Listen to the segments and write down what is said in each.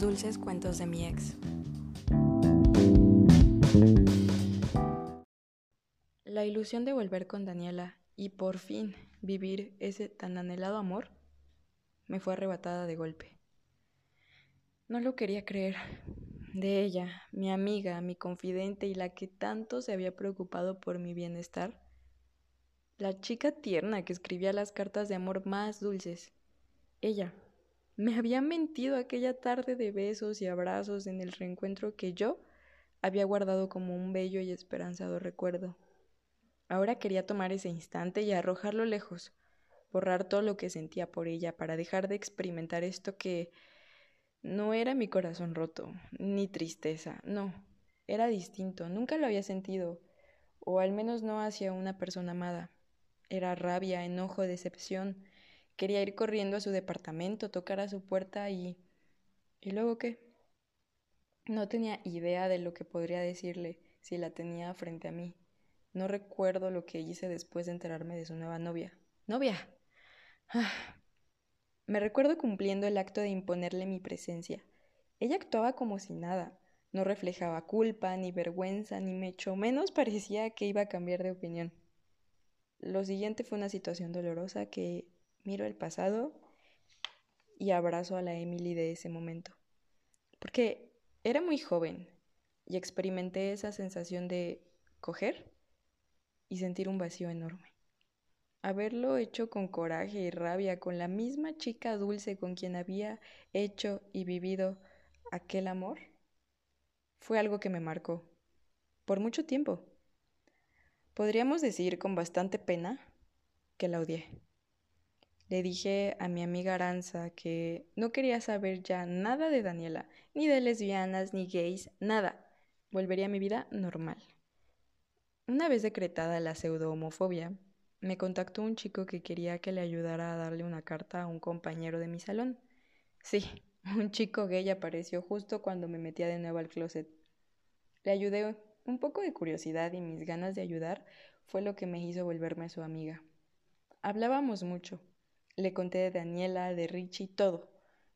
Dulces cuentos de mi ex. La ilusión de volver con Daniela y por fin vivir ese tan anhelado amor me fue arrebatada de golpe. No lo quería creer. De ella, mi amiga, mi confidente y la que tanto se había preocupado por mi bienestar, la chica tierna que escribía las cartas de amor más dulces. Ella, me había mentido aquella tarde de besos y abrazos en el reencuentro que yo había guardado como un bello y esperanzado recuerdo. Ahora quería tomar ese instante y arrojarlo lejos, borrar todo lo que sentía por ella para dejar de experimentar esto que no era mi corazón roto, ni tristeza, no, era distinto, nunca lo había sentido, o al menos no hacia una persona amada. Era rabia, enojo, decepción, Quería ir corriendo a su departamento, tocar a su puerta y... ¿Y luego qué? No tenía idea de lo que podría decirle si la tenía frente a mí. No recuerdo lo que hice después de enterarme de su nueva novia. ¡Novia! Ah. Me recuerdo cumpliendo el acto de imponerle mi presencia. Ella actuaba como si nada. No reflejaba culpa, ni vergüenza, ni mecho menos parecía que iba a cambiar de opinión. Lo siguiente fue una situación dolorosa que miro el pasado y abrazo a la Emily de ese momento. Porque era muy joven y experimenté esa sensación de coger y sentir un vacío enorme. Haberlo hecho con coraje y rabia con la misma chica dulce con quien había hecho y vivido aquel amor fue algo que me marcó por mucho tiempo. Podríamos decir con bastante pena que la odié. Le dije a mi amiga Aranza que no quería saber ya nada de Daniela, ni de lesbianas, ni gays, nada. Volvería a mi vida normal. Una vez decretada la pseudo-homofobia, me contactó un chico que quería que le ayudara a darle una carta a un compañero de mi salón. Sí, un chico gay apareció justo cuando me metía de nuevo al closet. Le ayudé un poco de curiosidad y mis ganas de ayudar fue lo que me hizo volverme su amiga. Hablábamos mucho, le conté de Daniela, de Richie, todo.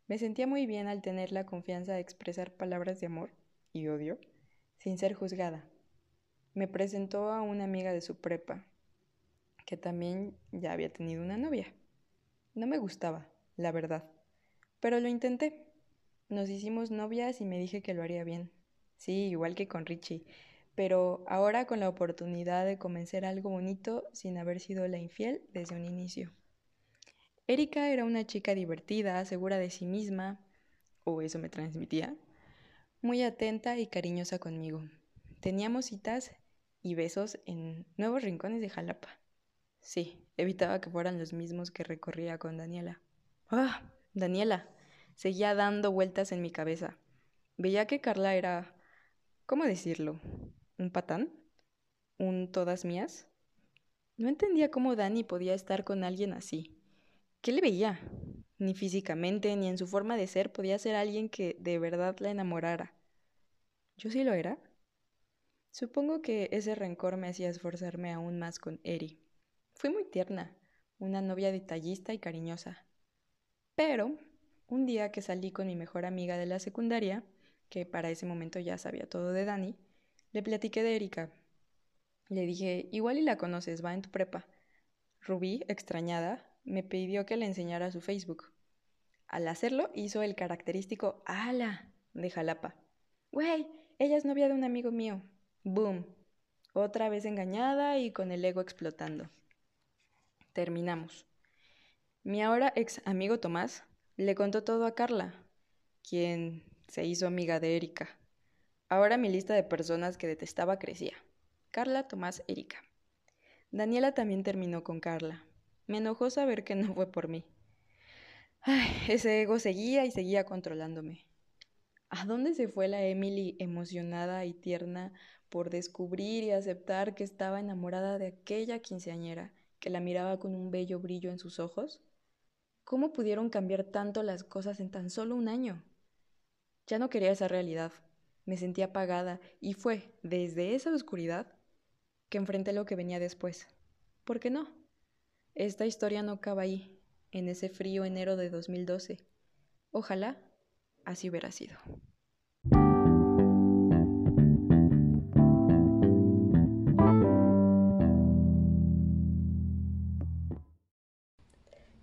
Me sentía muy bien al tener la confianza de expresar palabras de amor y odio sin ser juzgada. Me presentó a una amiga de su prepa, que también ya había tenido una novia. No me gustaba, la verdad, pero lo intenté. Nos hicimos novias y me dije que lo haría bien. Sí, igual que con Richie, pero ahora con la oportunidad de comenzar algo bonito sin haber sido la infiel desde un inicio. Erika era una chica divertida, segura de sí misma, o eso me transmitía, muy atenta y cariñosa conmigo. Teníamos citas y besos en nuevos rincones de Jalapa. Sí, evitaba que fueran los mismos que recorría con Daniela. ¡Ah! Daniela. Seguía dando vueltas en mi cabeza. Veía que Carla era... ¿Cómo decirlo? ¿Un patán? ¿Un todas mías? No entendía cómo Dani podía estar con alguien así. ¿Qué le veía? Ni físicamente, ni en su forma de ser podía ser alguien que de verdad la enamorara. ¿Yo sí lo era? Supongo que ese rencor me hacía esforzarme aún más con Eri. Fui muy tierna, una novia detallista y cariñosa. Pero, un día que salí con mi mejor amiga de la secundaria, que para ese momento ya sabía todo de Dani, le platiqué de Erika. Le dije, igual y la conoces, va en tu prepa. Rubí, extrañada, me pidió que le enseñara su Facebook. Al hacerlo, hizo el característico ala de Jalapa. Güey, ella es novia de un amigo mío. Boom. Otra vez engañada y con el ego explotando. Terminamos. Mi ahora ex amigo Tomás le contó todo a Carla, quien se hizo amiga de Erika. Ahora mi lista de personas que detestaba crecía. Carla, Tomás, Erika. Daniela también terminó con Carla. Me enojó saber que no fue por mí. Ay, ese ego seguía y seguía controlándome. ¿A dónde se fue la Emily emocionada y tierna por descubrir y aceptar que estaba enamorada de aquella quinceañera que la miraba con un bello brillo en sus ojos? ¿Cómo pudieron cambiar tanto las cosas en tan solo un año? Ya no quería esa realidad. Me sentía apagada y fue desde esa oscuridad que enfrenté lo que venía después. ¿Por qué no? Esta historia no acaba ahí, en ese frío enero de 2012. Ojalá así hubiera sido.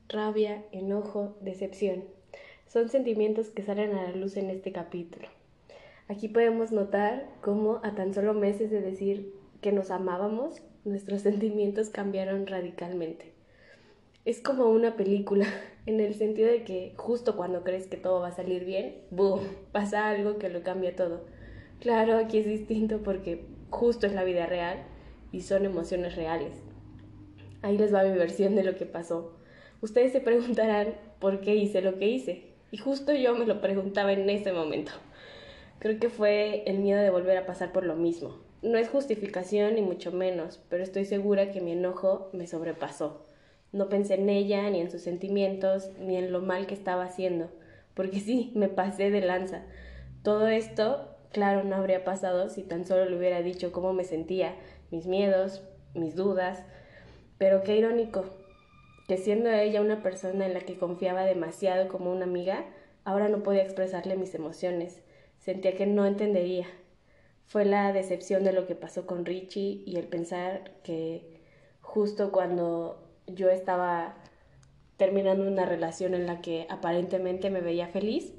Rabia, enojo, decepción. Son sentimientos que salen a la luz en este capítulo. Aquí podemos notar cómo a tan solo meses de decir que nos amábamos, nuestros sentimientos cambiaron radicalmente. Es como una película, en el sentido de que justo cuando crees que todo va a salir bien, ¡boom! pasa algo que lo cambia todo. Claro, aquí es distinto porque justo es la vida real y son emociones reales. Ahí les va mi versión de lo que pasó. Ustedes se preguntarán por qué hice lo que hice. Y justo yo me lo preguntaba en ese momento. Creo que fue el miedo de volver a pasar por lo mismo. No es justificación ni mucho menos, pero estoy segura que mi enojo me sobrepasó. No pensé en ella, ni en sus sentimientos, ni en lo mal que estaba haciendo, porque sí, me pasé de lanza. Todo esto, claro, no habría pasado si tan solo le hubiera dicho cómo me sentía, mis miedos, mis dudas. Pero qué irónico, que siendo ella una persona en la que confiaba demasiado como una amiga, ahora no podía expresarle mis emociones Sentía que no entendería. Fue la decepción de lo que pasó con Richie y el pensar que justo cuando yo estaba terminando una relación en la que aparentemente me veía feliz,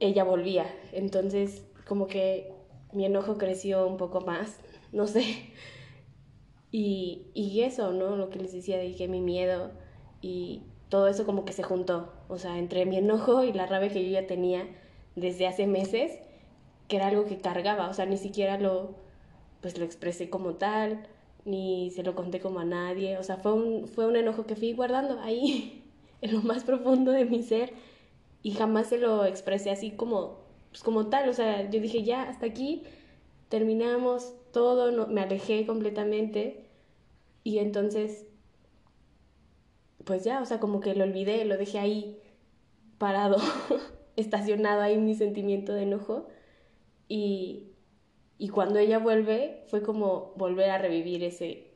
ella volvía. Entonces, como que mi enojo creció un poco más, no sé. Y, y eso, ¿no? Lo que les decía, dije mi miedo y todo eso como que se juntó. O sea, entre mi enojo y la rabia que yo ya tenía, desde hace meses, que era algo que cargaba, o sea, ni siquiera lo, pues lo expresé como tal, ni se lo conté como a nadie, o sea, fue un, fue un enojo que fui guardando ahí, en lo más profundo de mi ser, y jamás se lo expresé así como, pues como tal, o sea, yo dije, ya, hasta aquí, terminamos todo, no, me alejé completamente, y entonces, pues ya, o sea, como que lo olvidé, lo dejé ahí parado. estacionado ahí mi sentimiento de enojo. Y, y cuando ella vuelve fue como volver a revivir ese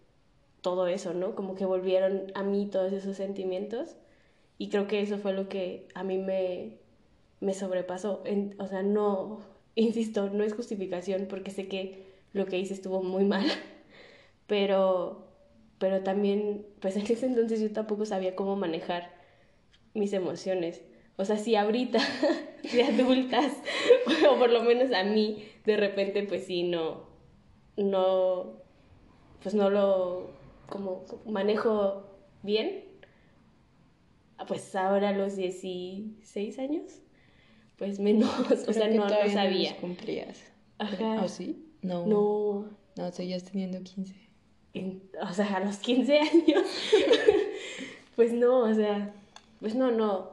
todo eso, ¿no? Como que volvieron a mí todos esos sentimientos y creo que eso fue lo que a mí me, me sobrepasó. o sea, no, insisto, no es justificación porque sé que lo que hice estuvo muy mal, pero, pero también, pues en ese entonces yo tampoco sabía cómo manejar mis emociones. O sea, si ahorita, de adultas, o por lo menos a mí, de repente, pues sí, no, no, pues no lo, como manejo bien, pues ahora a los 16 años, pues menos, o sea, no, no sabía. cumplías. Ajá. ¿O sí? No. No. No, seguías teniendo 15. o sea, a los 15 años. pues no, o sea, pues no, no,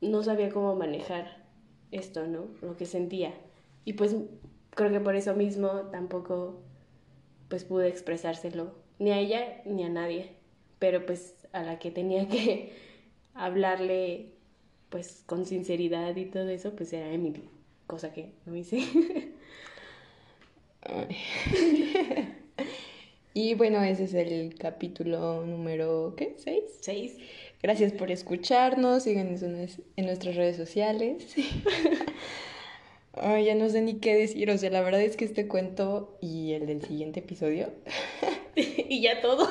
no sabía cómo manejar esto, ¿no? Lo que sentía. Y pues creo que por eso mismo tampoco pues pude expresárselo ni a ella ni a nadie. Pero pues a la que tenía que hablarle pues con sinceridad y todo eso pues era Emily, cosa que no hice. y bueno, ese es el capítulo número, ¿qué? ¿Seis? Seis. Gracias por escucharnos, síganos en nuestras redes sociales. Ay, ya no sé ni qué decir, o sea, la verdad es que este cuento y el del siguiente episodio. y ya todo.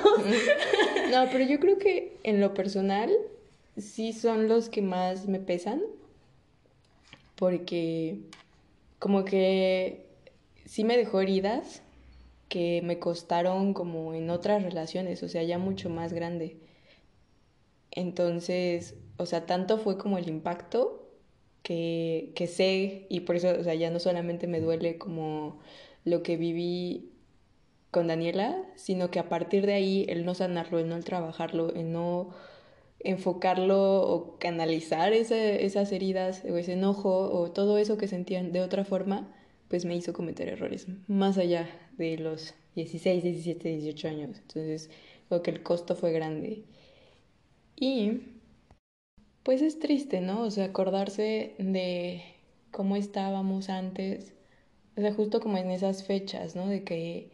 no, pero yo creo que en lo personal sí son los que más me pesan. Porque como que sí me dejó heridas que me costaron como en otras relaciones, o sea, ya mucho más grande. Entonces, o sea, tanto fue como el impacto que, que sé, y por eso, o sea, ya no solamente me duele como lo que viví con Daniela, sino que a partir de ahí el no sanarlo, el no trabajarlo, el no enfocarlo o canalizar esas heridas o ese enojo o todo eso que sentían de otra forma, pues me hizo cometer errores más allá de los 16, 17, 18 años. Entonces, creo que el costo fue grande. Y pues es triste, ¿no? O sea, acordarse de cómo estábamos antes, o sea, justo como en esas fechas, ¿no? De que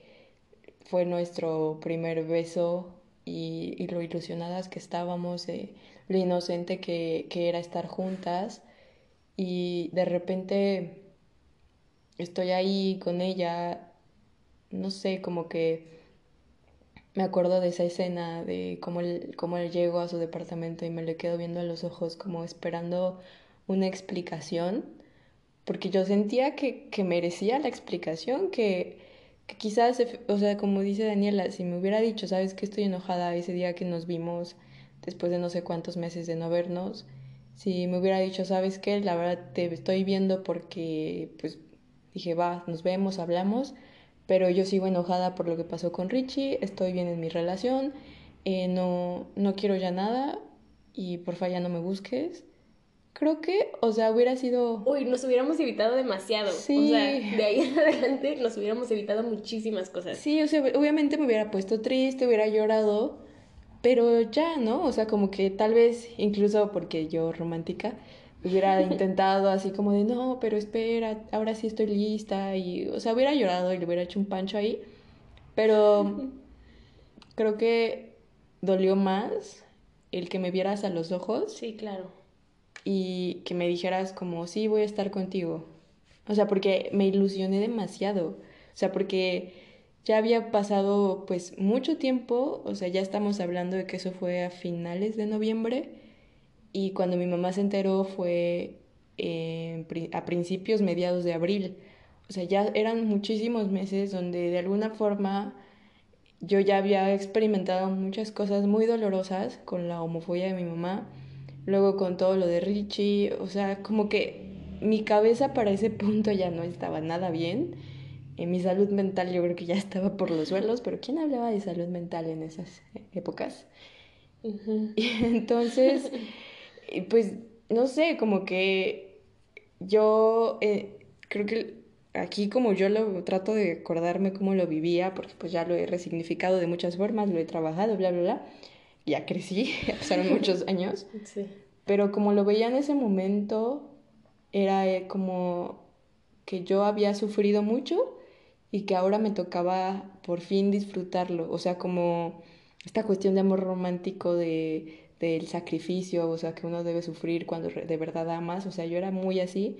fue nuestro primer beso y, lo ilusionadas que estábamos, de lo inocente que, que era estar juntas. y de repente estoy ahí con ella, no sé, como que me acuerdo de esa escena de cómo él, cómo él llegó a su departamento y me le quedo viendo a los ojos como esperando una explicación, porque yo sentía que, que merecía la explicación, que, que quizás, o sea, como dice Daniela, si me hubiera dicho, sabes que estoy enojada ese día que nos vimos después de no sé cuántos meses de no vernos, si me hubiera dicho, sabes qué, la verdad te estoy viendo porque, pues, dije, va, nos vemos, hablamos, pero yo sigo enojada por lo que pasó con Richie, estoy bien en mi relación, eh, no, no quiero ya nada y porfa ya no me busques. Creo que, o sea, hubiera sido... Uy, nos hubiéramos evitado demasiado. Sí. O sea, de ahí en adelante nos hubiéramos evitado muchísimas cosas. Sí, o sea, obviamente me hubiera puesto triste, hubiera llorado, pero ya, ¿no? O sea, como que tal vez, incluso porque yo romántica, hubiera intentado así como de, no, pero espera, ahora sí estoy lista. Y, o sea, hubiera llorado y le hubiera hecho un pancho ahí. Pero creo que dolió más el que me vieras a los ojos. Sí, claro. Y que me dijeras como, sí, voy a estar contigo. O sea, porque me ilusioné demasiado. O sea, porque ya había pasado pues mucho tiempo, o sea, ya estamos hablando de que eso fue a finales de noviembre y cuando mi mamá se enteró fue eh, a principios, mediados de abril. O sea, ya eran muchísimos meses donde de alguna forma yo ya había experimentado muchas cosas muy dolorosas con la homofobia de mi mamá, luego con todo lo de Richie, o sea, como que mi cabeza para ese punto ya no estaba nada bien. En mi salud mental yo creo que ya estaba por los suelos, pero ¿quién hablaba de salud mental en esas épocas? Y entonces pues no sé, como que yo eh, creo que aquí como yo lo trato de acordarme cómo lo vivía, porque pues ya lo he resignificado de muchas formas, lo he trabajado, bla, bla, bla, ya crecí, pasaron muchos años, sí. pero como lo veía en ese momento, era eh, como que yo había sufrido mucho y que ahora me tocaba por fin disfrutarlo, o sea, como esta cuestión de amor romántico de del sacrificio, o sea, que uno debe sufrir cuando de verdad amas, o sea, yo era muy así,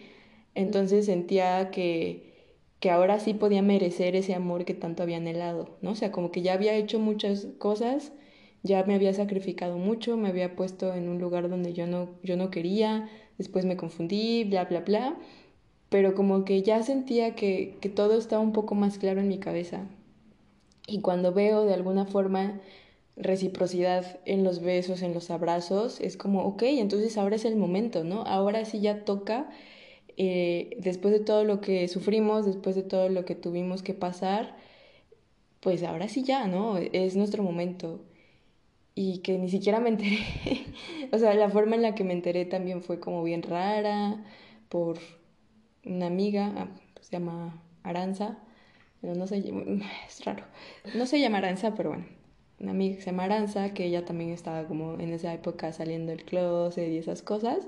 entonces sentía que, que ahora sí podía merecer ese amor que tanto había anhelado, ¿no? O sea, como que ya había hecho muchas cosas, ya me había sacrificado mucho, me había puesto en un lugar donde yo no, yo no quería, después me confundí, bla, bla, bla, pero como que ya sentía que, que todo estaba un poco más claro en mi cabeza. Y cuando veo de alguna forma reciprocidad en los besos, en los abrazos, es como, ok, entonces ahora es el momento, ¿no? Ahora sí ya toca, eh, después de todo lo que sufrimos, después de todo lo que tuvimos que pasar, pues ahora sí ya, ¿no? Es nuestro momento. Y que ni siquiera me enteré, o sea, la forma en la que me enteré también fue como bien rara, por una amiga, ah, se llama Aranza, pero no sé, es raro, no se llama Aranza, pero bueno una amiga que se llama Aranza, que ella también estaba como en esa época saliendo del closet y esas cosas,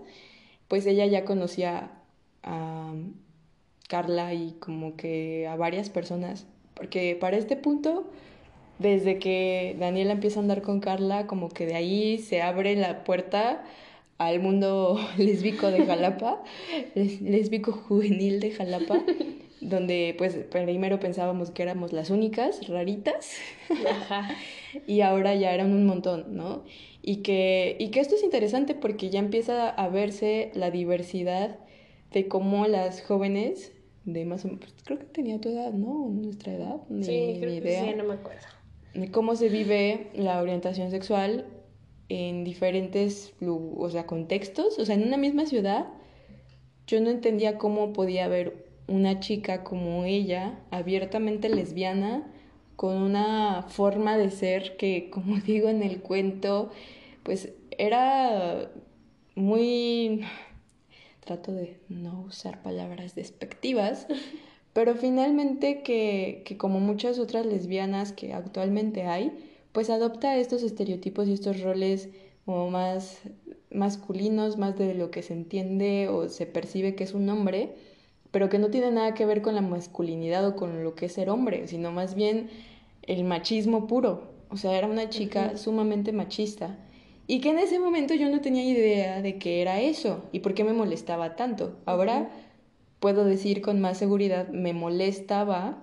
pues ella ya conocía a Carla y como que a varias personas, porque para este punto, desde que Daniela empieza a andar con Carla, como que de ahí se abre la puerta al mundo lésbico de Jalapa, lésbico juvenil de Jalapa, donde pues primero pensábamos que éramos las únicas raritas y ahora ya eran un montón, ¿no? Y que, y que esto es interesante porque ya empieza a verse la diversidad de cómo las jóvenes de más o menos, pues, creo que tenía tu edad, ¿no? Nuestra edad, ni, sí, creo Que sí, no me acuerdo. De cómo se vive la orientación sexual en diferentes, o sea, contextos, o sea, en una misma ciudad, yo no entendía cómo podía haber una chica como ella, abiertamente lesbiana, con una forma de ser que, como digo en el cuento, pues era muy... Trato de no usar palabras despectivas, pero finalmente que, que como muchas otras lesbianas que actualmente hay, pues adopta estos estereotipos y estos roles como más masculinos, más de lo que se entiende o se percibe que es un hombre, pero que no tiene nada que ver con la masculinidad o con lo que es ser hombre, sino más bien el machismo puro. O sea, era una chica sumamente machista Y que en ese momento yo no tenía idea de qué era eso y por qué me molestaba tanto. Ahora puedo decir con más seguridad, me molestaba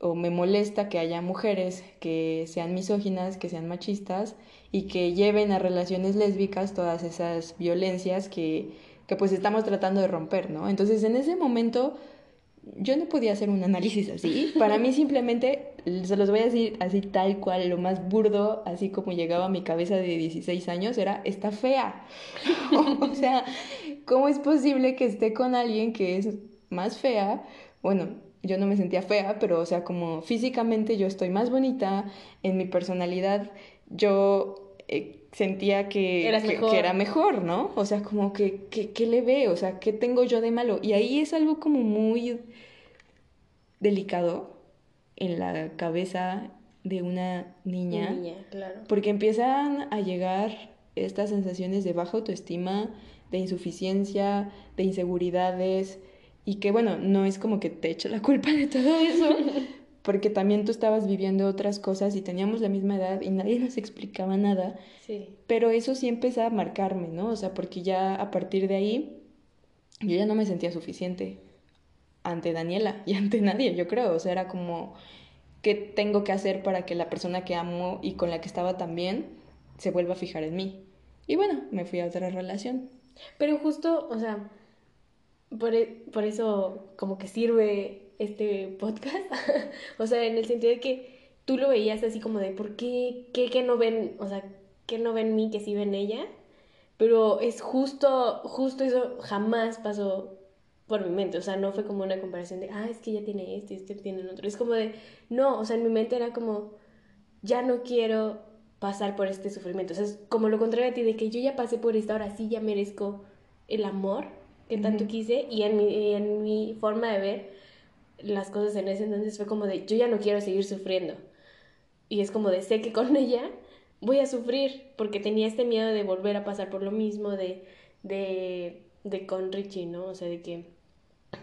o me molesta que haya mujeres que sean misóginas, que sean machistas y que lleven a relaciones lésbicas todas esas violencias que, que pues estamos tratando de romper, ¿no? Entonces en ese momento yo no podía hacer un análisis así. Para mí simplemente, se los voy a decir así tal cual, lo más burdo, así como llegaba a mi cabeza de 16 años, era, está fea. o sea, ¿cómo es posible que esté con alguien que es más fea? Bueno, yo no me sentía fea, pero o sea, como físicamente yo estoy más bonita, en mi personalidad yo eh, sentía que, que, era mejor, ¿no? O sea, como que, ¿qué le veo? O sea, ¿qué tengo yo de malo? Y ahí es algo como muy delicado en la cabeza de una niña. niña claro. Porque empiezan a llegar estas sensaciones de baja autoestima, de insuficiencia, de inseguridades, y que bueno, no es como que te echo la culpa de todo eso, porque también tú estabas viviendo otras cosas y teníamos la misma edad y nadie nos explicaba nada. Sí. Pero eso sí empezó a marcarme, ¿no? O sea, porque ya a partir de ahí yo ya no me sentía suficiente ante Daniela y ante nadie, yo creo. O sea, era como, ¿qué tengo que hacer para que la persona que amo y con la que estaba también se vuelva a fijar en mí? Y bueno, me fui a otra relación. Pero justo, o sea, por, e, por eso como que sirve este podcast. o sea, en el sentido de que tú lo veías así como de, ¿por qué? ¿Qué, qué no ven? O sea, ¿qué no ven mí que sí ven ella? Pero es justo, justo eso jamás pasó por mi mente. O sea, no fue como una comparación de, ah, es que ella tiene esto y este tiene otro. Es como de, no, o sea, en mi mente era como, ya no quiero pasar por este sufrimiento. O sea, es como lo contrario a ti, de que yo ya pasé por esto, ahora sí ya merezco el amor que tanto quise. Y en mi, en mi forma de ver, las cosas en ese entonces fue como de, yo ya no quiero seguir sufriendo. Y es como de, sé que con ella voy a sufrir, porque tenía este miedo de volver a pasar por lo mismo, de, de, de con Richie, ¿no? O sea, de que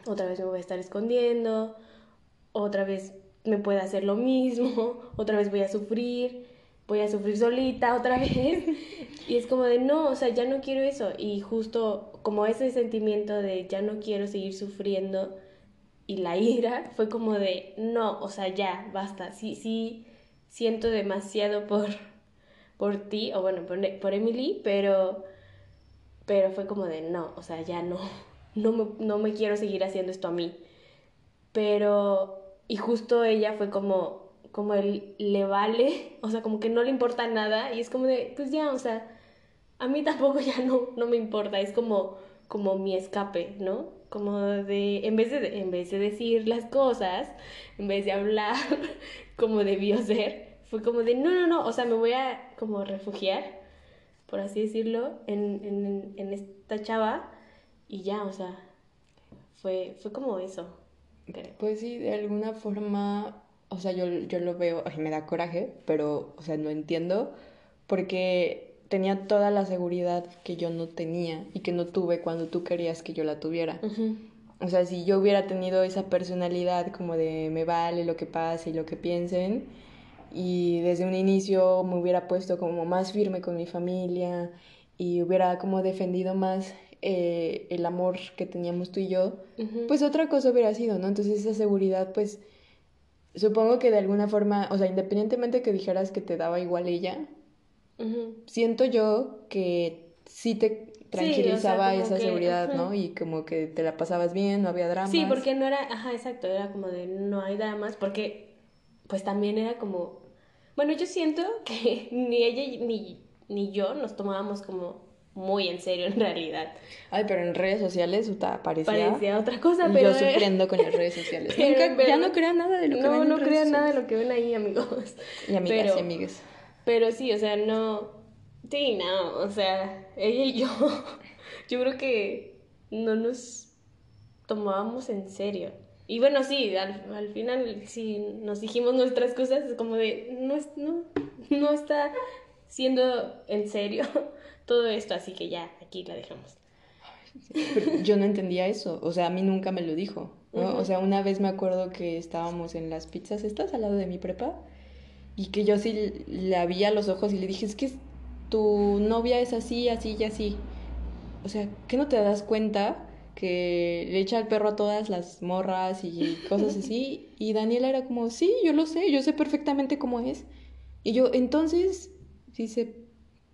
otra vez me voy a estar escondiendo, otra vez me puede hacer lo mismo, otra vez voy a sufrir, voy a sufrir solita otra vez. Y es como de, no, o sea, ya no quiero eso. Y justo como ese sentimiento de ya no quiero seguir sufriendo, y la ira fue como de, no, o sea, ya, basta, sí, sí, siento demasiado por, por ti, o bueno, por, por Emily, pero, pero fue como de, no, o sea, ya no, no me, no me quiero seguir haciendo esto a mí. Pero, y justo ella fue como, como él le vale, o sea, como que no le importa nada, y es como de, pues ya, o sea, a mí tampoco ya no, no me importa, es como, como mi escape, ¿no? Como de en vez de en vez de decir las cosas en vez de hablar como debió ser fue como de no no no o sea me voy a como refugiar por así decirlo en, en, en esta chava y ya o sea fue fue como eso pues sí de alguna forma o sea yo, yo lo veo me da coraje pero o sea no entiendo porque tenía toda la seguridad que yo no tenía y que no tuve cuando tú querías que yo la tuviera. O sea, si yo hubiera tenido esa personalidad como de me vale lo que pase y lo que piensen, y desde un inicio me hubiera puesto como más firme con mi familia y hubiera como defendido más eh, el amor que teníamos tú y yo, pues otra cosa hubiera sido, ¿no? Entonces esa seguridad, pues supongo que de alguna forma, o sea, independientemente que dijeras que te daba igual ella, Siento yo que sí te tranquilizaba esa seguridad, ¿no? Y como que te la pasabas bien, no había dramas. Sí, porque no era, ajá, exacto, era como de no hay dramas, porque pues también era como, bueno, yo siento que ni ella ni, ni yo nos tomábamos como muy en serio en realidad. Ay, pero en redes sociales parecía... Parecía otra cosa, pero... Yo sufriendo con las redes sociales. ya no crean nada de lo que ven No, no crean nada de lo que ven ahí, amigos. Y amigas y amigas. Pero sí, o sea, no. Sí, no, o sea, ella y yo, yo creo que no nos tomábamos en serio. Y bueno, sí, al, final, si nos dijimos nuestras cosas, es como de, no, no, no está siendo en serio todo esto, así que ya, aquí la dejamos. yo no entendía eso, o sea, a mí nunca me lo dijo, ¿no? O sea, una vez me acuerdo que estábamos en las pizzas, ¿estás al lado de mi prepa? Y que yo sí la vi a los ojos y le dije, es que tu novia es así, así y así. O sea, ¿qué no te das cuenta que le echa el perro a todas las morras y cosas así? Y Daniela era como, sí, yo lo sé, yo sé perfectamente cómo es. Y yo, entonces, dice,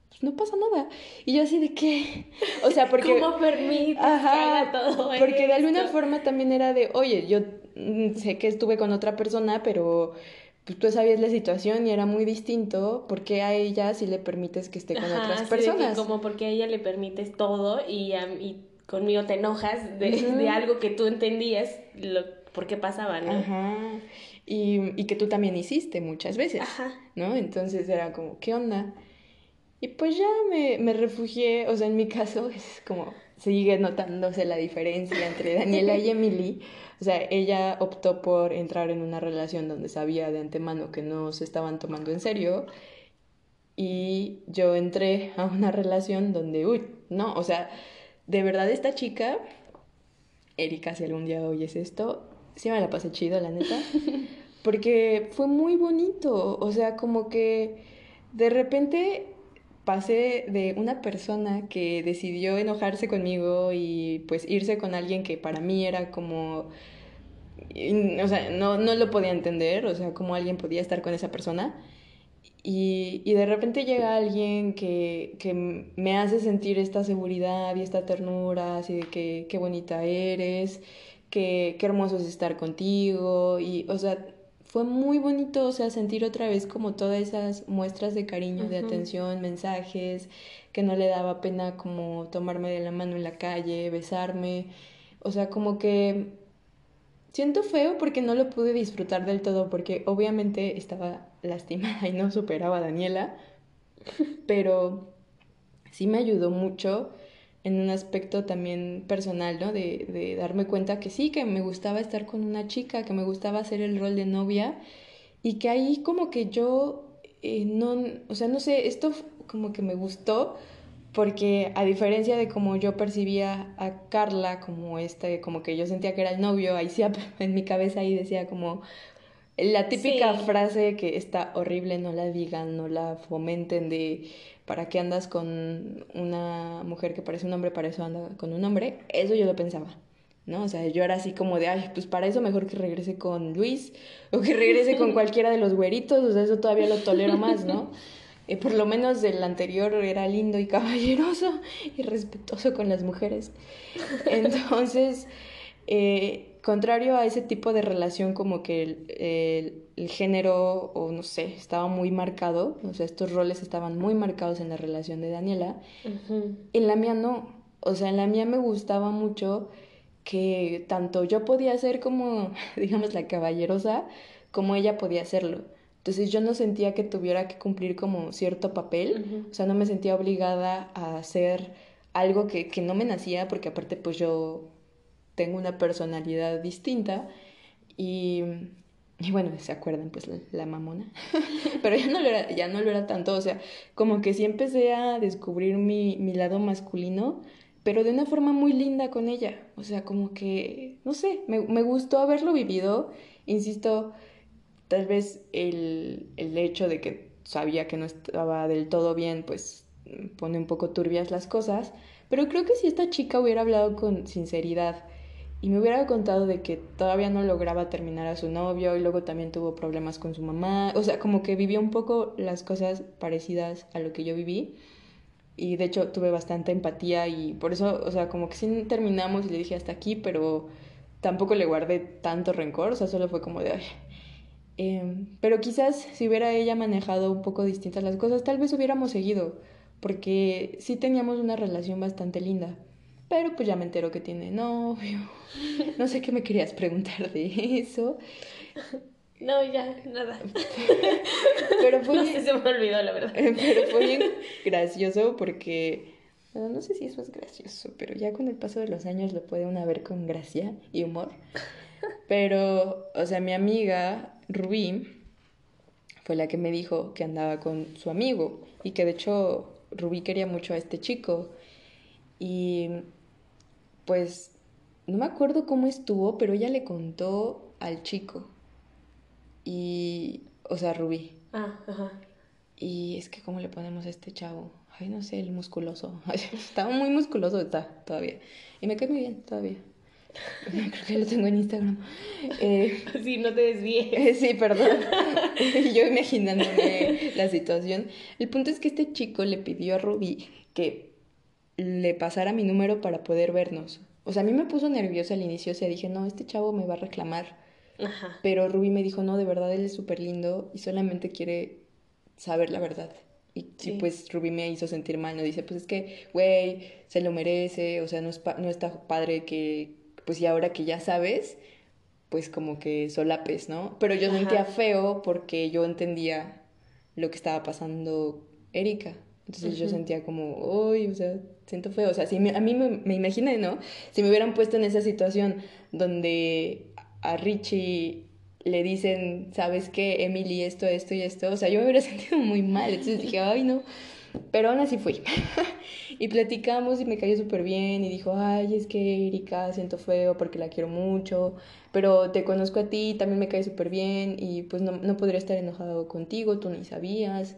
pues no pasa nada. Y yo así de qué. O sea, porque. ¿Cómo permites Ajá, todo Porque de alguna forma también era de, oye, yo mm, sé que estuve con otra persona, pero pues tú sabías la situación y era muy distinto, ¿por qué a ella sí le permites que esté con otras personas? como porque a ella le permites todo y, y conmigo te enojas de, de, algo que tú entendías lo, por qué pasaba, ¿no? Ajá. Y, y que tú también hiciste muchas veces, Ajá. ¿no? Entonces era como, ¿qué onda? Y pues ya me, me refugié, o sea, en mi caso es como sigue notándose la diferencia entre Daniela y Emily. O sea, ella optó por entrar en una relación donde sabía de antemano que no se estaban tomando en serio. Y yo entré a una relación donde, uy, no, o sea, de verdad esta chica, Erika, si algún día oyes esto, sí me la pasé chido, la neta. Porque fue muy bonito, o sea, como que de repente pasé de una persona que decidió enojarse conmigo y pues irse con alguien que para mí era como, o sea, no, no lo podía entender, o sea, cómo alguien podía estar con esa persona. Y, y de repente llega alguien que, que, me hace sentir esta seguridad y esta ternura, así de que qué bonita eres, que qué hermoso es estar contigo, y, o sea, fue muy bonito, o sea, sentir otra vez como todas esas muestras de cariño, de atención, mensajes, que no le daba pena como tomarme de la mano en la calle, besarme, o sea, como que siento feo porque no lo pude disfrutar del todo, porque obviamente estaba lastimada y no superaba a Daniela, pero sí me ayudó mucho en un aspecto también personal, ¿no? De, de, darme cuenta que sí, que me gustaba estar con una chica, que me gustaba hacer el rol de novia y que ahí como que yo eh, no, o sea, no sé, esto como que me gustó porque a diferencia de como yo percibía a Carla como este, como que yo sentía que era el novio, ahí sí en mi cabeza ahí decía como la típica frase que está horrible, no la digan, no la fomenten de ¿para qué andas con una mujer que parece un hombre, para eso anda con un hombre? Eso yo lo pensaba, ¿no? O sea, yo era así como de, ay, pues para eso mejor que regrese con Luis o que regrese con cualquiera de los güeritos, o sea, eso todavía lo tolero más, ¿no? Eh, por lo menos el anterior era lindo y caballeroso y respetuoso con las mujeres. Entonces, eh, contrario a ese tipo de relación como que el, el, género o no sé, estaba muy marcado, o sea, estos roles estaban muy marcados en la relación de Daniela, en la mía no, o sea, en la mía me gustaba mucho que tanto yo podía ser como, digamos, la caballerosa, como ella podía hacerlo. Entonces yo no sentía que tuviera que cumplir como cierto papel, o sea, no me sentía obligada a hacer algo que, que no me nacía, porque aparte pues yo tengo una personalidad distinta y, y bueno, se acuerdan pues la, mamona, pero ya no, lo era, ya no lo era tanto, o sea, como que sí empecé a descubrir mi, mi lado masculino, pero de una forma muy linda con ella, o sea, como que, no sé, me, me gustó haberlo vivido, insisto, tal vez el, el hecho de que sabía que no estaba del todo bien, pues pone un poco turbias las cosas, pero creo que si esta chica hubiera hablado con sinceridad, y me hubiera contado de que todavía no lograba terminar a su novio y luego también tuvo problemas con su mamá, o sea, como que vivió un poco las cosas parecidas a lo que yo viví y de hecho tuve bastante empatía y por eso, o sea, como que sí terminamos y le dije hasta aquí, pero tampoco le guardé tanto rencor, o sea, solo fue como de... Ay. Em, pero quizás si hubiera ella manejado un poco distintas las cosas, tal vez hubiéramos seguido, porque sí teníamos una relación bastante linda. Pero pues ya me entero que tiene novio. No sé qué me querías preguntar de eso. No, ya, nada. Pero fue no sé, se me olvidó, la verdad. Pero fue bien gracioso porque... no sé si eso es gracioso, pero ya con el paso de los años lo puede uno ver con gracia y humor. Pero, o sea, mi amiga Rubí fue la que me dijo que andaba con su amigo y que de hecho Rubí quería mucho a este chico. Y pues no me acuerdo cómo estuvo, pero ella le contó al chico. Y, o sea, Rubí. Ah, ajá. Y es que, ¿cómo le ponemos a este chavo? ay, no sé, el musculoso. Estaba muy musculoso, está todavía. Y me cae muy bien todavía. Creo que lo tengo en Instagram. Eh, sí, no te desvíes. sí, perdón. Yo imaginándome la situación. El punto es que este chico le pidió a Ruby que le pasara mi número para poder vernos. O sea, a mí me puso nerviosa al inicio, o sea, dije, no, este chavo me va a reclamar. Ajá. Pero Ruby me dijo, no, de verdad él es súper lindo y solamente quiere saber la verdad. Y, pues Ruby me hizo sentir mal, ¿no? Dice, pues es que, güey, se lo merece, o sea, no, es no está padre que, pues y ahora que ya sabes, pues como que solapes, ¿no? Pero yo sentía feo porque yo entendía lo que estaba pasando Erika. Entonces yo sentía como, uy, o sea, siento feo. O sea, si a mí me, me imaginé, ¿no? Si me hubieran puesto en esa situación donde a Richie le dicen, ¿sabes qué? Emily, esto, esto y esto. O sea, yo me hubiera sentido muy mal. Entonces dije, ay, no. Pero aún así fui. y platicamos y me cayó súper bien y dijo, ay, es que Erika siento feo porque la quiero mucho, pero te conozco a ti, también me cae súper bien y pues no, no, podría estar enojado contigo, tú ni sabías.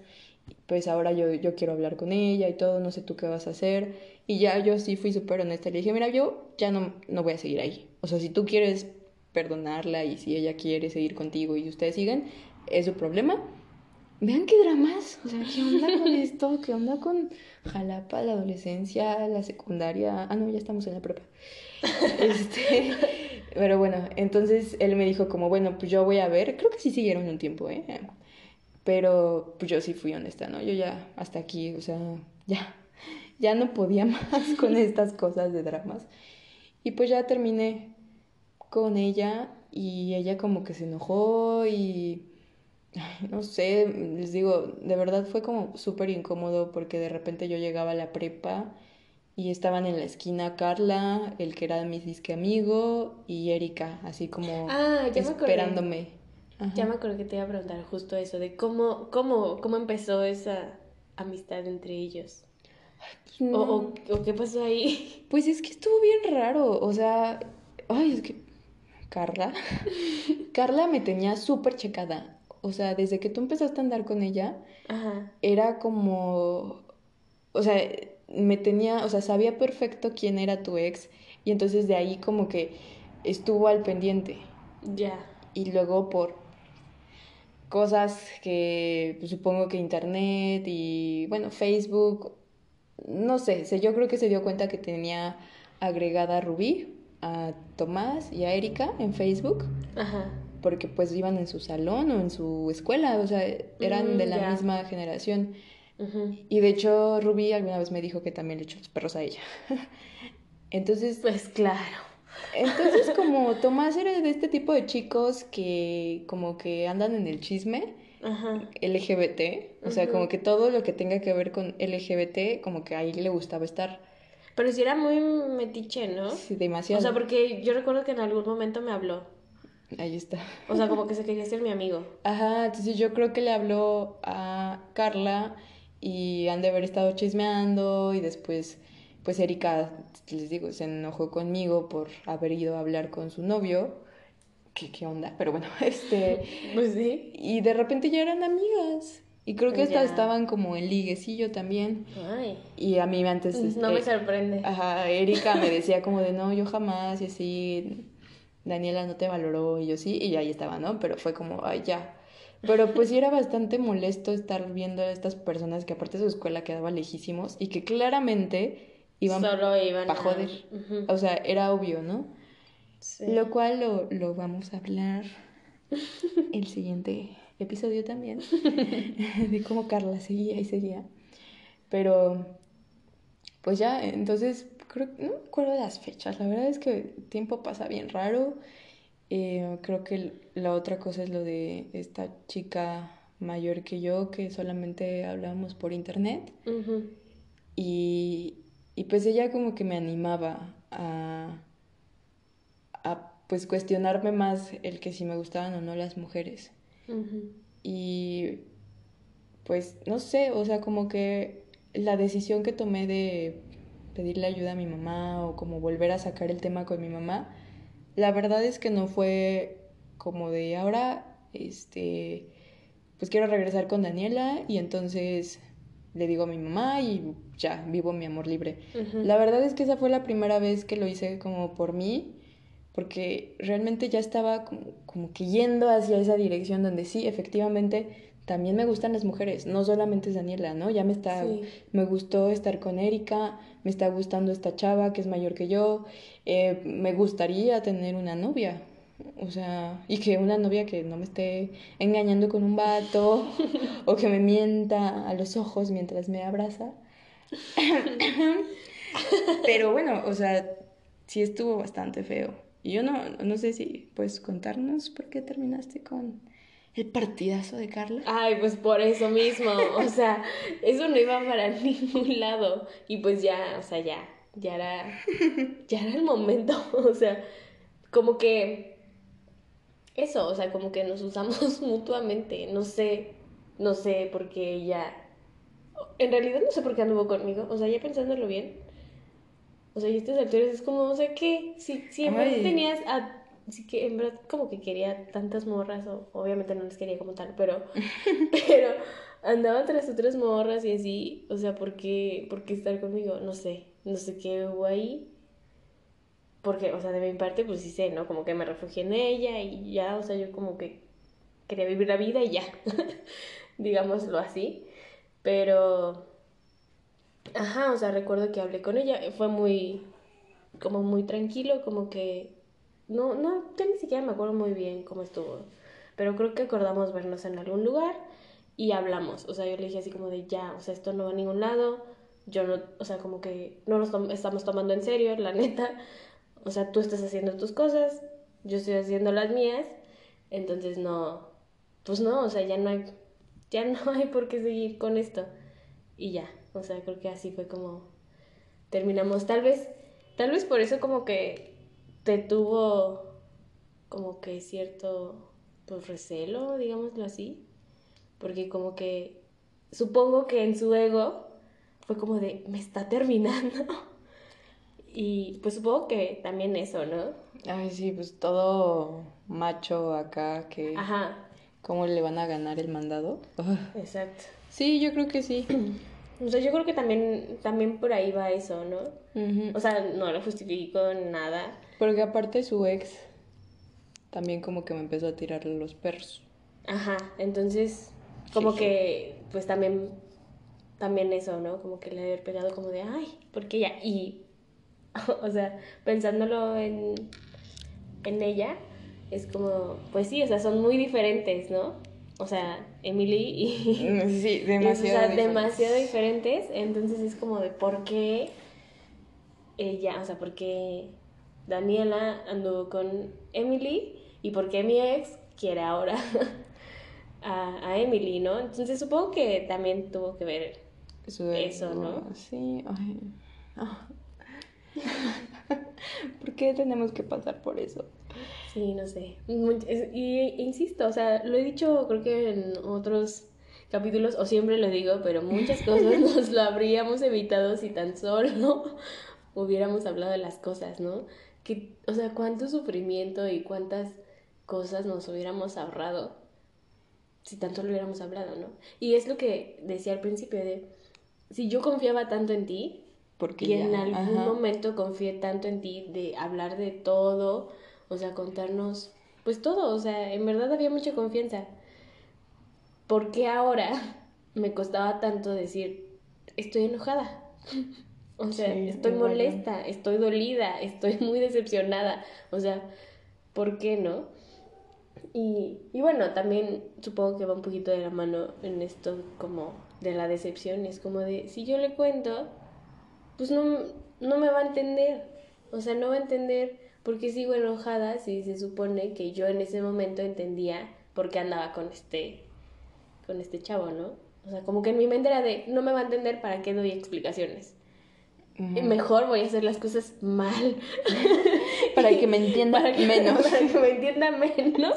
Pues ahora yo, yo quiero hablar con ella y todo, no sé tú qué vas a hacer. Y ya yo sí fui súper honesta. Le dije, mira, yo ya no, no voy a seguir ahí. O sea, si tú quieres perdonarla y si ella quiere seguir contigo y ustedes siguen, es su problema. Vean qué dramas, o sea, ¿qué onda con esto? ¿Qué onda con Jalapa, la adolescencia, la secundaria? Ah, no, ya estamos en la prepa. Este, pero bueno, entonces él me dijo como, bueno, pues yo voy a ver, creo que sí siguieron un tiempo, ¿eh? Pero pues yo sí fui honesta, ¿no? Yo ya hasta aquí, o sea, ya, ya no podía más con estas cosas de dramas. Y pues ya terminé con ella y ella como que se enojó y no sé, les digo, de verdad fue como súper incómodo porque de repente yo llegaba a la prepa y estaban en la esquina Carla, el que era mi disque amigo y Erika, así como ah, esperándome. Ya me acuerdo que te iba a preguntar justo eso, de cómo, cómo, cómo empezó esa amistad entre ellos. Pues o, o, qué pasó ahí? Pues es que estuvo bien raro, o sea, ay, es que Carla, Carla me tenía súper checada. O sea, desde que tú empezaste a andar con ella, era como, o sea, me tenía, o sea, sabía perfecto quién era tu ex y entonces de ahí como que estuvo al pendiente. Ya. Y luego por cosas que pues, supongo que internet y bueno, Facebook, no sé, yo creo que se dio cuenta que tenía agregada a Rubí a Tomás y a Erika en Facebook. Ajá. Porque pues iban en su salón o en su escuela, o sea, eran mm, de la misma generación. Y de hecho, Ruby alguna vez me dijo que también le echó los perros a ella. entonces. Pues claro. Entonces, como Tomás era de este tipo de chicos que como que andan en el chisme LGBT, o sea, como que todo lo que tenga que ver con LGBT, como que ahí le gustaba estar. Pero sí era muy metiche, ¿no? Sí, demasiado. O sea, porque yo recuerdo que en algún momento me habló. Ahí está. O sea, como que se quería ser mi amigo. Ajá, entonces yo creo que le habló a Carla y han de haber estado chismeando y después, pues Erika, les digo, se enojó conmigo por haber ido a hablar con su novio. ¿Qué, qué onda? Pero bueno, este... pues sí. Y de repente ya eran amigas. Y creo que estas estaban como en liguecillo también. Ay. Y a mí antes... No me este, sorprende. Ajá, Erika me decía como de, no, yo jamás, y así, Daniela no te valoró, y yo sí, y ahí estaba, ¿no? Pero fue como, ay, ya. Pero pues sí era bastante molesto estar viendo a estas personas que aparte de su escuela quedaba lejísimos y que claramente iban Solo iban para joder. O sea, era obvio, ¿no? Sí. Lo cual lo, lo vamos a hablar el siguiente episodio también, de cómo Carla seguía y seguía. Pero, pues ya, entonces, creo, no me acuerdo de las fechas, la verdad es que el tiempo pasa bien raro. Eh, creo que la otra cosa es lo de esta chica mayor que yo, que solamente hablábamos por internet. y, y pues ella como que me animaba a, a pues cuestionarme más el que si me gustaban o no las mujeres. Y pues no sé, o sea, como que la decisión que tomé de pedirle ayuda a mi mamá o como volver a sacar el tema con mi mamá, la verdad es que no fue como de ahora, este, pues quiero regresar con Daniela y entonces le digo a mi mamá y ya, vivo mi amor libre. La verdad es que esa fue la primera vez que lo hice como por mí, porque realmente ya estaba como, como que yendo hacia esa dirección donde sí, efectivamente, también me gustan las mujeres, no solamente es Daniela, ¿no? Ya me está, me gustó estar con Erika, me está gustando esta chava que es mayor que yo, eh, me gustaría tener una novia, o sea, y que una novia que no me esté engañando con un vato o que me mienta a los ojos mientras me abraza. Pero bueno, o sea, sí estuvo bastante feo. Y yo no, no sé si puedes contarnos por qué terminaste con el partidazo de Carla. Ay, pues por eso mismo, o sea, eso no iba para ningún lado. Y pues ya, o sea, ya, ya era, ya era el momento, o sea, como que eso, o sea, como que nos usamos mutuamente, no sé, no sé por qué ella, en realidad no sé por qué anduvo conmigo, o sea, ya pensándolo bien, o sea, y estas alturas es como, o sea, que si, si en verdad tenías a, sí que en verdad como que quería tantas morras, o obviamente no las quería como tal, pero, pero andaba tras otras morras y así, o sea, ¿por qué, ¿por qué estar conmigo? No sé, no sé qué hubo ahí porque, o sea, de mi parte, pues sí sé, ¿no? Como que me refugié en ella y ya, o sea, yo como que quería vivir la vida y ya, digámoslo así. Pero, ajá, o sea, recuerdo que hablé con ella, fue muy, como muy tranquilo, como que, no, no, yo ni siquiera me acuerdo muy bien cómo estuvo, pero creo que acordamos vernos en algún lugar y hablamos, o sea, yo le dije así como de ya, o sea, esto no va a ningún lado, yo no, o sea, como que no nos estamos tomando en serio, la neta, o sea, tú estás haciendo tus cosas, yo estoy haciendo las mías, entonces no, pues no, o sea, ya no hay, ya no hay por qué seguir con esto. Y ya, o sea, creo que así fue como terminamos. Tal vez, tal vez por eso como que te tuvo como que cierto, pues recelo, digámoslo así, porque como que supongo que en su ego fue como de, me está terminando. Y pues supongo que también eso, ¿no? Ay, sí, pues todo macho acá que... Ajá. ¿Cómo le van a ganar el mandado? Exacto. Sí, yo creo que sí. O sea, yo creo que también, también por ahí va eso, ¿no? O sea, no lo justifico nada. Porque aparte su ex también como que me empezó a tirarle los perros. Ajá, entonces como que pues también también eso, ¿no? Como que le había pegado como de, ay, porque ya y o sea, pensándolo en, en ella, es como, pues sí, o sea, son muy diferentes, ¿no? O sea, Emily y... Mm, sí, demasiado. o sea, demasiado diferentes. Entonces es como de por qué ella, o sea, por qué Daniela anduvo con Emily y por qué mi ex quiere ahora a, a Emily, ¿no? Entonces supongo que también tuvo que ver eso, ¿no? Sí, ay. Ah. ¿Por qué tenemos que pasar por eso? Sí, no sé. Y insisto, o sea, lo he dicho creo que en otros capítulos, o siempre lo digo, pero muchas cosas nos lo habríamos evitado si tan solo hubiéramos hablado de las cosas, ¿no? Que, o sea, cuánto sufrimiento y cuántas cosas nos hubiéramos ahorrado si tan solo hubiéramos hablado, ¿no? Y es lo que decía al principio de, si yo confiaba tanto en ti, porque y en algún momento confié tanto en ti de hablar de todo, o sea, contarnos, pues todo, o sea, en verdad había mucha confianza. ¿Por qué ahora me costaba tanto decir, estoy enojada? O sea, estoy molesta, estoy dolida, estoy muy decepcionada. O sea, ¿por qué no? Y, y bueno, también supongo que va un poquito de la mano en esto como de la decepción. Es como de, si yo le cuento, pues no, no me va a entender. O sea, no va a entender por qué sigo enojada si se supone que yo en ese momento entendía por qué andaba con este, con este chavo, ¿no? O sea, como que en mi mente era de, no me va a entender para qué doy explicaciones. Mejor voy a hacer las cosas mal. para que me entienda menos. Para que me entienda menos.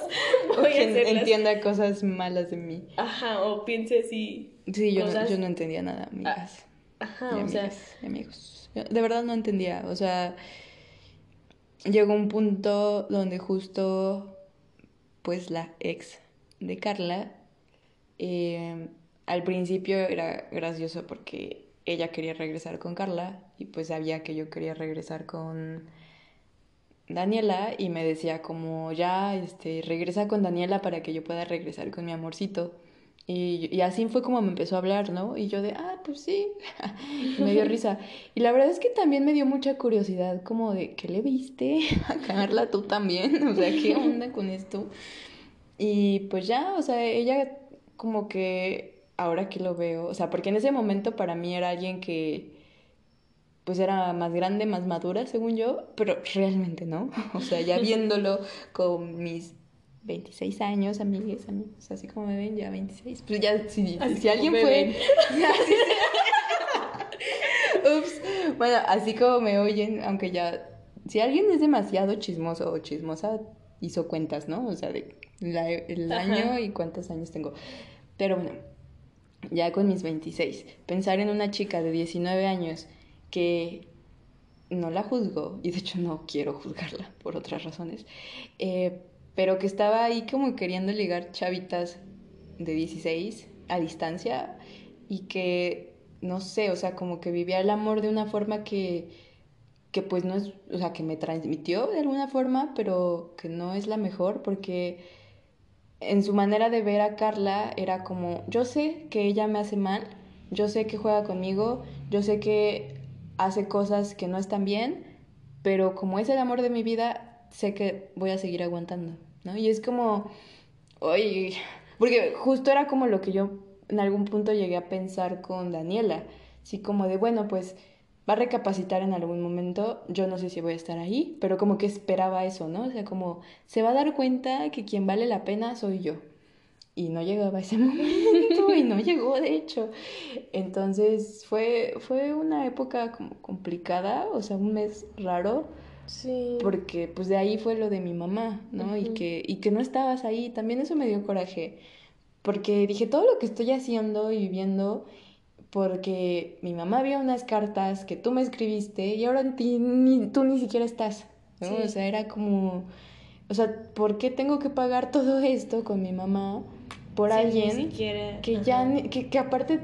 Voy a entienda cosas malas de mí. Ajá, o piense así. Sí, yo, no, yo no entendía nada, amigas. Ajá, o sea. amigos. De verdad no entendía. O sea, llegó un punto donde justo, pues la ex de Carla, eh, al principio era gracioso porque ella quería regresar con Carla y pues sabía que yo quería regresar con Daniela y me decía como ya, este, regresa con Daniela para que yo pueda regresar con mi amorcito. Y, y, así fue como me empezó a hablar, ¿no? Y yo de, ah, pues sí, me dio risa. Y la verdad es que también me dio mucha curiosidad, como de, ¿qué le viste a Carla tú también? O sea, ¿qué onda con esto? Y pues ya, o sea, ella como que, ahora que lo veo, o sea, porque en ese momento para mí era alguien que, pues era más grande, más madura, según yo, pero realmente no. O sea, ya viéndolo con mis 26 años, amigues, amigos, así como me ven, ya 26. Pues ya, si, si alguien fue. Ups. Bueno, así como me oyen, aunque ya. Si alguien es demasiado chismoso o chismosa, hizo cuentas, ¿no? O sea, de el año y cuántos años tengo. Pero bueno, ya con mis 26, pensar en una chica de 19 años que no la juzgo, y de hecho no quiero juzgarla por otras razones, eh, pero que estaba ahí como queriendo ligar chavitas de 16 a distancia y que, no sé, o sea, como que vivía el amor de una forma que, que pues no es, o sea, que me transmitió de alguna forma, pero que no es la mejor porque en su manera de ver a Carla era como, yo sé que ella me hace mal, yo sé que juega conmigo, yo sé que hace cosas que no están bien, pero como es el amor de mi vida, sé que voy a seguir aguantando, ¿no? Y es como, oye, porque justo era como lo que yo en algún punto llegué a pensar con Daniela, así como de, bueno, pues va a recapacitar en algún momento, yo no sé si voy a estar ahí, pero como que esperaba eso, ¿no? O sea, como se va a dar cuenta que quien vale la pena soy yo. Y no llegaba ese momento y no llegó, de hecho. Entonces fue, fue una época como complicada, o sea, un mes raro. Sí. Porque pues de ahí fue lo de mi mamá, ¿no? y, que, y que no estabas ahí. También eso me dio coraje. Porque dije, todo lo que estoy haciendo y viviendo porque mi mamá vio unas cartas que tú me escribiste y ahora ni, tú ni siquiera estás, ¿no? O sea, era como, o sea, ¿por qué tengo que pagar todo esto con mi mamá por alguien que ya, que, que aparte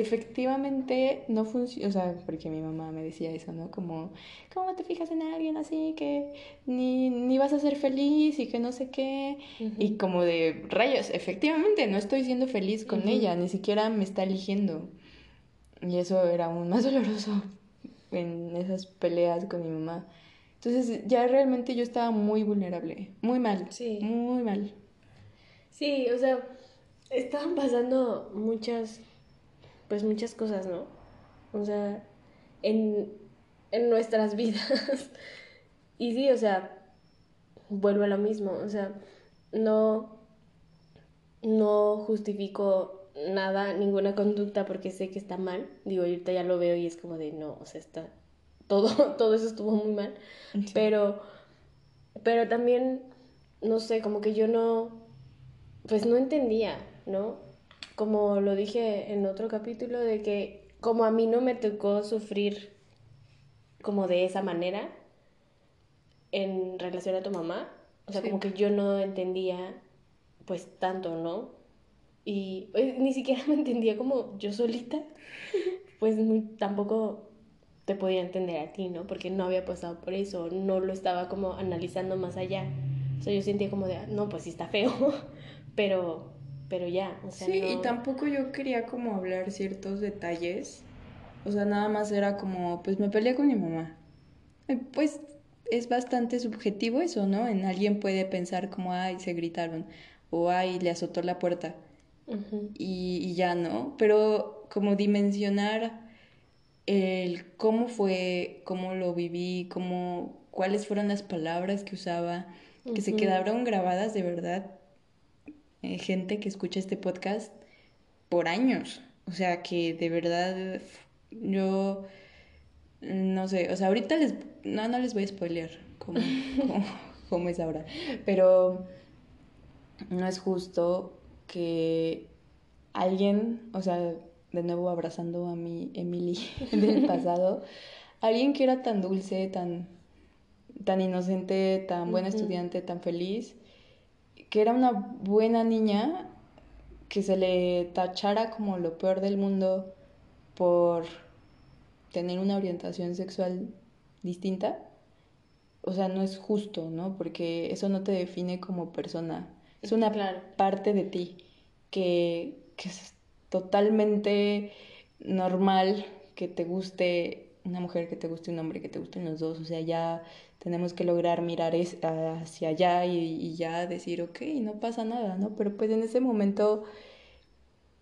efectivamente no funciona, o sea, porque mi mamá me decía eso, ¿no? Como, ¿cómo te fijas en alguien así que ni, ni vas a ser feliz y que no sé qué? Y como de rayos, efectivamente, no estoy siendo feliz con ella, ni siquiera me está eligiendo. Y eso era aún más doloroso en esas peleas con mi mamá. Entonces ya realmente yo estaba muy vulnerable, muy mal, sí. muy mal. Sí, o sea, estaban pasando muchas, pues muchas cosas, ¿no? O sea, en, en nuestras vidas. y sí, o sea, vuelvo a lo mismo, o sea, no, no justifico nada, ninguna conducta porque sé que está mal. Digo, ahorita ya lo veo y es como de, no, o sea, está, todo, todo eso estuvo muy mal. Pero, pero también, no sé, como que yo no, pues no entendía, ¿no? Como lo dije en otro capítulo, de que como a mí no me tocó sufrir como de esa manera en relación a tu mamá, o sea, como que yo no entendía pues tanto, ¿no? y pues, ni siquiera me entendía como yo solita, pues tampoco te podía entender a ti, ¿no? Porque no había pasado por eso, no lo estaba como analizando más allá. O sea, yo sentía como de, no, pues sí está feo, pero, pero ya, o sea, Sí, y tampoco yo quería como hablar ciertos detalles, o sea, nada más era como, pues me peleé con mi mamá. Pues es bastante subjetivo eso, ¿no? En alguien puede pensar como, ay, se gritaron, o ay, le azotó la puerta y, ya no, pero como dimensionar el cómo fue, cómo lo viví, cómo, cuáles fueron las palabras que usaba, que se quedaron grabadas de verdad, eh, gente que escucha este podcast por años, o sea que de verdad yo no sé, o sea, ahorita les, no, no les voy a spoilear cómo, cómo es ahora, pero no es justo que alguien, o sea, de nuevo abrazando a mi Emily del pasado, alguien que era tan dulce, tan, tan inocente, tan buena estudiante, tan feliz, que era una buena niña, que se le tachara como lo peor del mundo por tener una orientación sexual distinta, o sea, no es justo, ¿no? Porque eso no te define como persona. Es una parte de ti que, que es totalmente normal que te guste una mujer, que te guste un hombre, que te gusten los dos. O sea, ya tenemos que lograr mirar hacia allá y, ya decir, ok, no pasa nada, ¿no? Pero pues en ese momento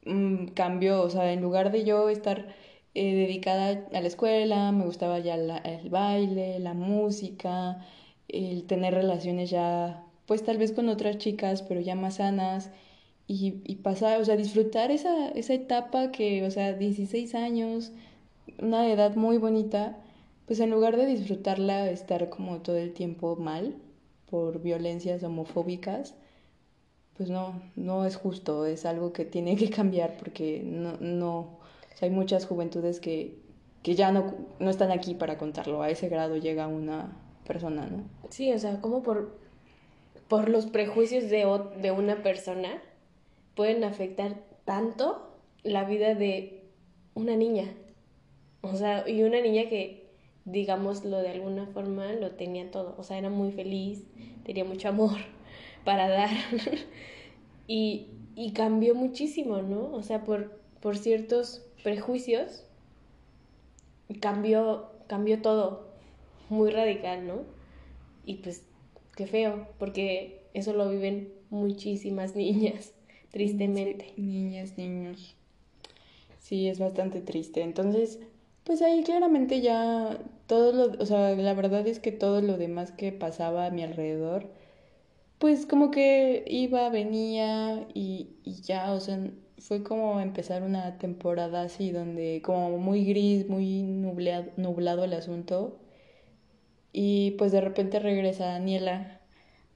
mmm, cambió, o sea, en lugar de yo estar eh, dedicada a la escuela, me gustaba ya el baile, la música, el tener relaciones ya, pues tal vez con otras chicas, pero ya más sanas. Y, y pasar, o sea, disfrutar esa, esa etapa que, o sea, 16 años, una edad muy bonita, pues en lugar de disfrutarla, estar como todo el tiempo mal por violencias homofóbicas, pues no, no es justo, es algo que tiene que cambiar porque no, no, hay muchas juventudes que, que ya no, no están aquí para contarlo, a ese grado llega una persona, ¿no? Sí, o sea, como por, por los prejuicios de, de una persona pueden afectar tanto la vida de una niña. O sea, y una niña que, digámoslo de alguna forma, lo tenía todo. O sea, era muy feliz, tenía mucho amor para dar. y, y cambió muchísimo, ¿no? O sea, por, por ciertos prejuicios, cambió, cambió todo, muy radical, ¿no? Y pues, qué feo, porque eso lo viven muchísimas niñas, tristemente. niñas, niños. Sí, es bastante triste. Entonces, pues ahí claramente ya todo lo, o sea, la verdad es que todo lo demás que pasaba a mi alrededor, pues como que iba, venía y, y ya, o sea, fue como empezar una temporada así donde como muy gris, muy nublado, nublado el asunto. Y pues de repente regresa Daniela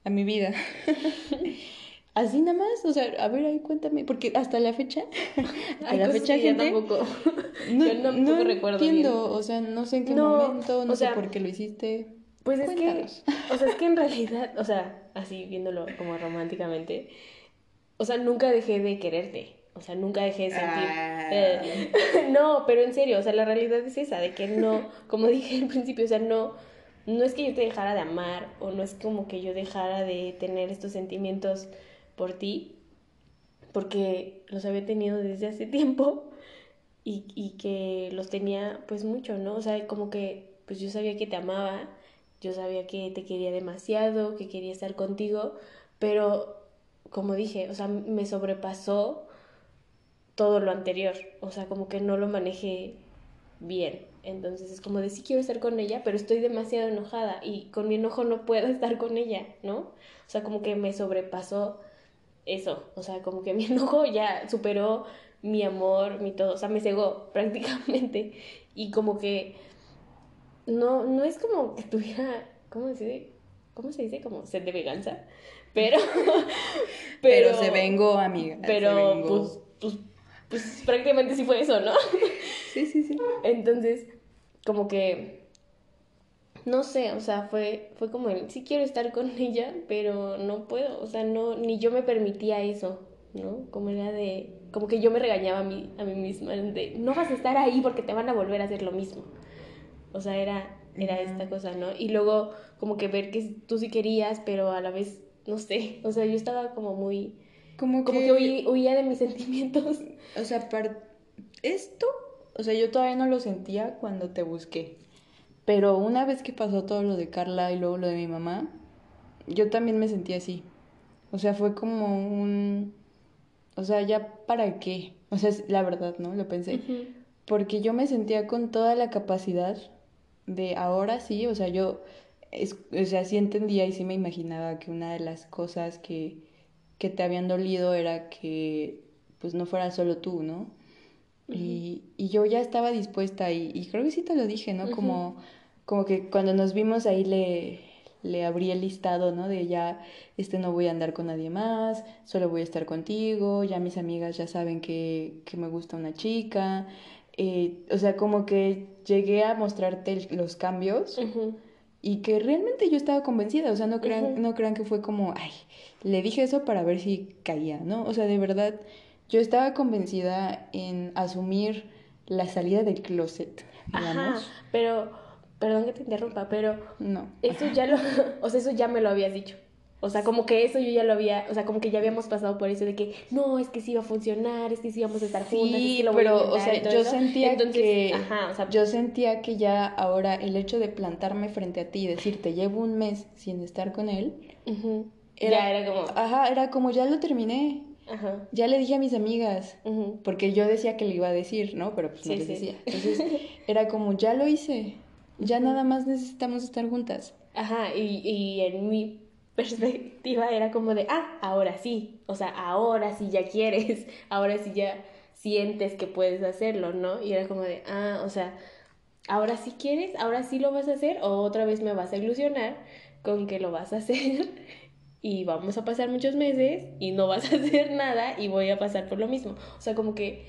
a mi vida. Así nada más, o sea, a ver, ahí cuéntame, porque hasta la fecha, hasta la fecha, gente, tampoco, no, yo no, recuerdo entiendo, o sea, no sé en qué momento, no sé por qué lo hiciste. Pues es que, o sea, es que en realidad, o sea, así viéndolo como románticamente, o sea, nunca dejé de quererte, o sea, nunca dejé de sentir. Ah. Eh, no, pero en serio, o sea, la realidad es esa, de que no, como dije al principio, o sea, no, no es que yo te dejara de amar, o no es como que yo dejara de tener estos sentimientos por ti, porque los había tenido desde hace tiempo y, y que los tenía pues mucho, ¿no? O sea, como que pues yo sabía que te amaba, yo sabía que te quería demasiado, que quería estar contigo, pero como dije, o sea, me sobrepasó todo lo anterior, o sea, como que no lo manejé bien. Entonces es como de sí quiero estar con ella, pero estoy demasiado enojada y con mi enojo no puedo estar con ella, ¿no? O sea, como que me sobrepasó eso, o sea, como que mi enojo ya superó mi amor, mi todo, o sea, me cegó prácticamente y como que no, no es como que tuviera, ¿cómo se dice? ¿Cómo se dice? Como sed de venganza, pero, pero... se vengo, amiga. Pero, pues, pues, pues prácticamente sí fue eso, ¿no? Sí, sí, sí. Entonces, como que no sé, o sea, fue, fue como el, sí quiero estar con ella, pero no puedo, o sea, no, ni yo me permitía eso, ¿no? Como era de, como que yo me regañaba a mí, a mí misma, de, no vas a estar ahí porque te van a volver a hacer lo mismo. O sea, era, era esta cosa, ¿no? Y luego como que ver que tú sí querías, pero a la vez, no sé, o sea, yo estaba como muy... Como, como que, huía, de mis sentimientos. O sea, esto, o sea, yo todavía no lo sentía cuando te busqué. Pero una vez que pasó todo lo de Carla y luego lo de mi mamá, yo también me sentí así. O sea, fue como un... O sea, ya para qué. O sea, la verdad, ¿no? Lo pensé. Porque yo me sentía con toda la capacidad de ahora sí, o sea, yo, o sea, sí entendía y sí me imaginaba que una de las cosas que, que te habían dolido era que pues no fuera solo tú, ¿no? Y, y, yo ya estaba dispuesta y, y, creo que sí te lo dije, ¿no? Como, como que cuando nos vimos ahí le, le abrí el listado, ¿no? De ya, este no voy a andar con nadie más, solo voy a estar contigo, ya mis amigas ya saben que, que me gusta una chica. Eh, o sea, como que llegué a mostrarte los cambios y que realmente yo estaba convencida, o sea, no crean, no crean que fue como, ay, le dije eso para ver si caía, ¿no? O sea, de verdad yo estaba convencida en asumir la salida del closet, digamos. Ajá, pero, perdón que te interrumpa, pero No. eso ya lo, o sea, eso ya me lo habías dicho. O sea, como que eso yo ya lo había, o sea, como que ya habíamos pasado por eso de que no, es que sí iba a funcionar, es que sí íbamos a estar juntas, es Sí, que lo voy a pero, o sea, yo eso. sentía Entonces, que ajá, o sea, yo sentía que ya ahora el hecho de plantarme frente a ti y decirte llevo un mes sin estar con él, era- ya era como, ajá, era como ya lo terminé, ajá, ya le dije a mis amigas, porque yo decía que le iba a decir, ¿no? Pero pues no Sí, les sí. decía. Entonces era como ya lo hice, ya nada más necesitamos estar juntas. ajá, y, y en mi perspectiva era como de, ah, ahora sí, o sea, ahora sí ya quieres, ahora sí ya sientes que puedes hacerlo, ¿no? Y era como de, ah, o sea, ahora sí quieres, ahora sí lo vas a hacer, o otra vez me vas a ilusionar con que lo vas a hacer y vamos a pasar muchos meses y no vas a hacer nada y voy a pasar por lo mismo. O sea, como que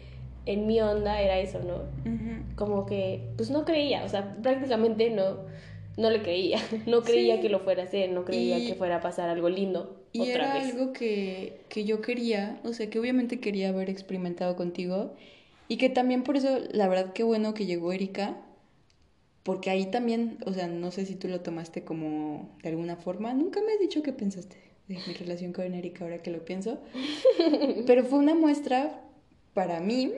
en mi onda era eso, ¿no? como que, pues no creía, o sea, prácticamente no, no le creía, no creía Sí. que lo fuera a hacer, no creía Y- que fuera a pasar algo lindo Y otra era vez. algo que, que yo quería, o sea, que obviamente quería haber experimentado contigo y que también por eso, la verdad, qué bueno que llegó Erika, porque ahí también, o sea, no sé si tú lo tomaste como de alguna forma, nunca me has dicho qué pensaste de mi relación con Erika ahora que lo pienso, pero fue una muestra para mí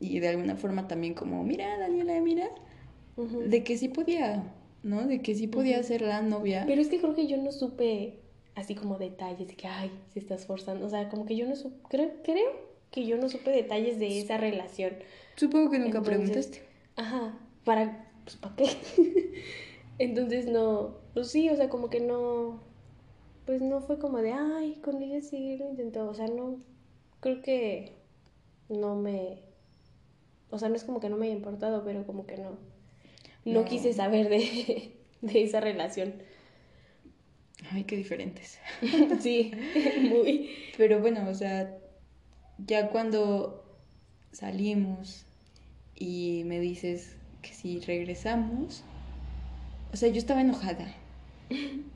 y de alguna forma también como, mira, Daniela, mira, de que sí podía, ¿no? De que sí podía ser la novia. Pero es que creo que yo no supe así como detalles de que, ay, se está esforzando, o sea, como que yo no supe, creo, creo que yo no supe detalles de esa relación. Supongo que nunca Entonces, preguntaste. Ajá, para, pues, ¿para qué? Entonces no, pues sí, o sea, como que no, pues no fue como de, ay, con ella sí lo intentó, o sea, no, creo que no me, o sea, no es como que no me haya importado, pero como que no, no, No. quise saber de, de esa relación. Ay, qué diferentes. Sí, muy. Pero bueno, o sea, ya cuando salimos y me dices que si regresamos, o sea, yo estaba enojada.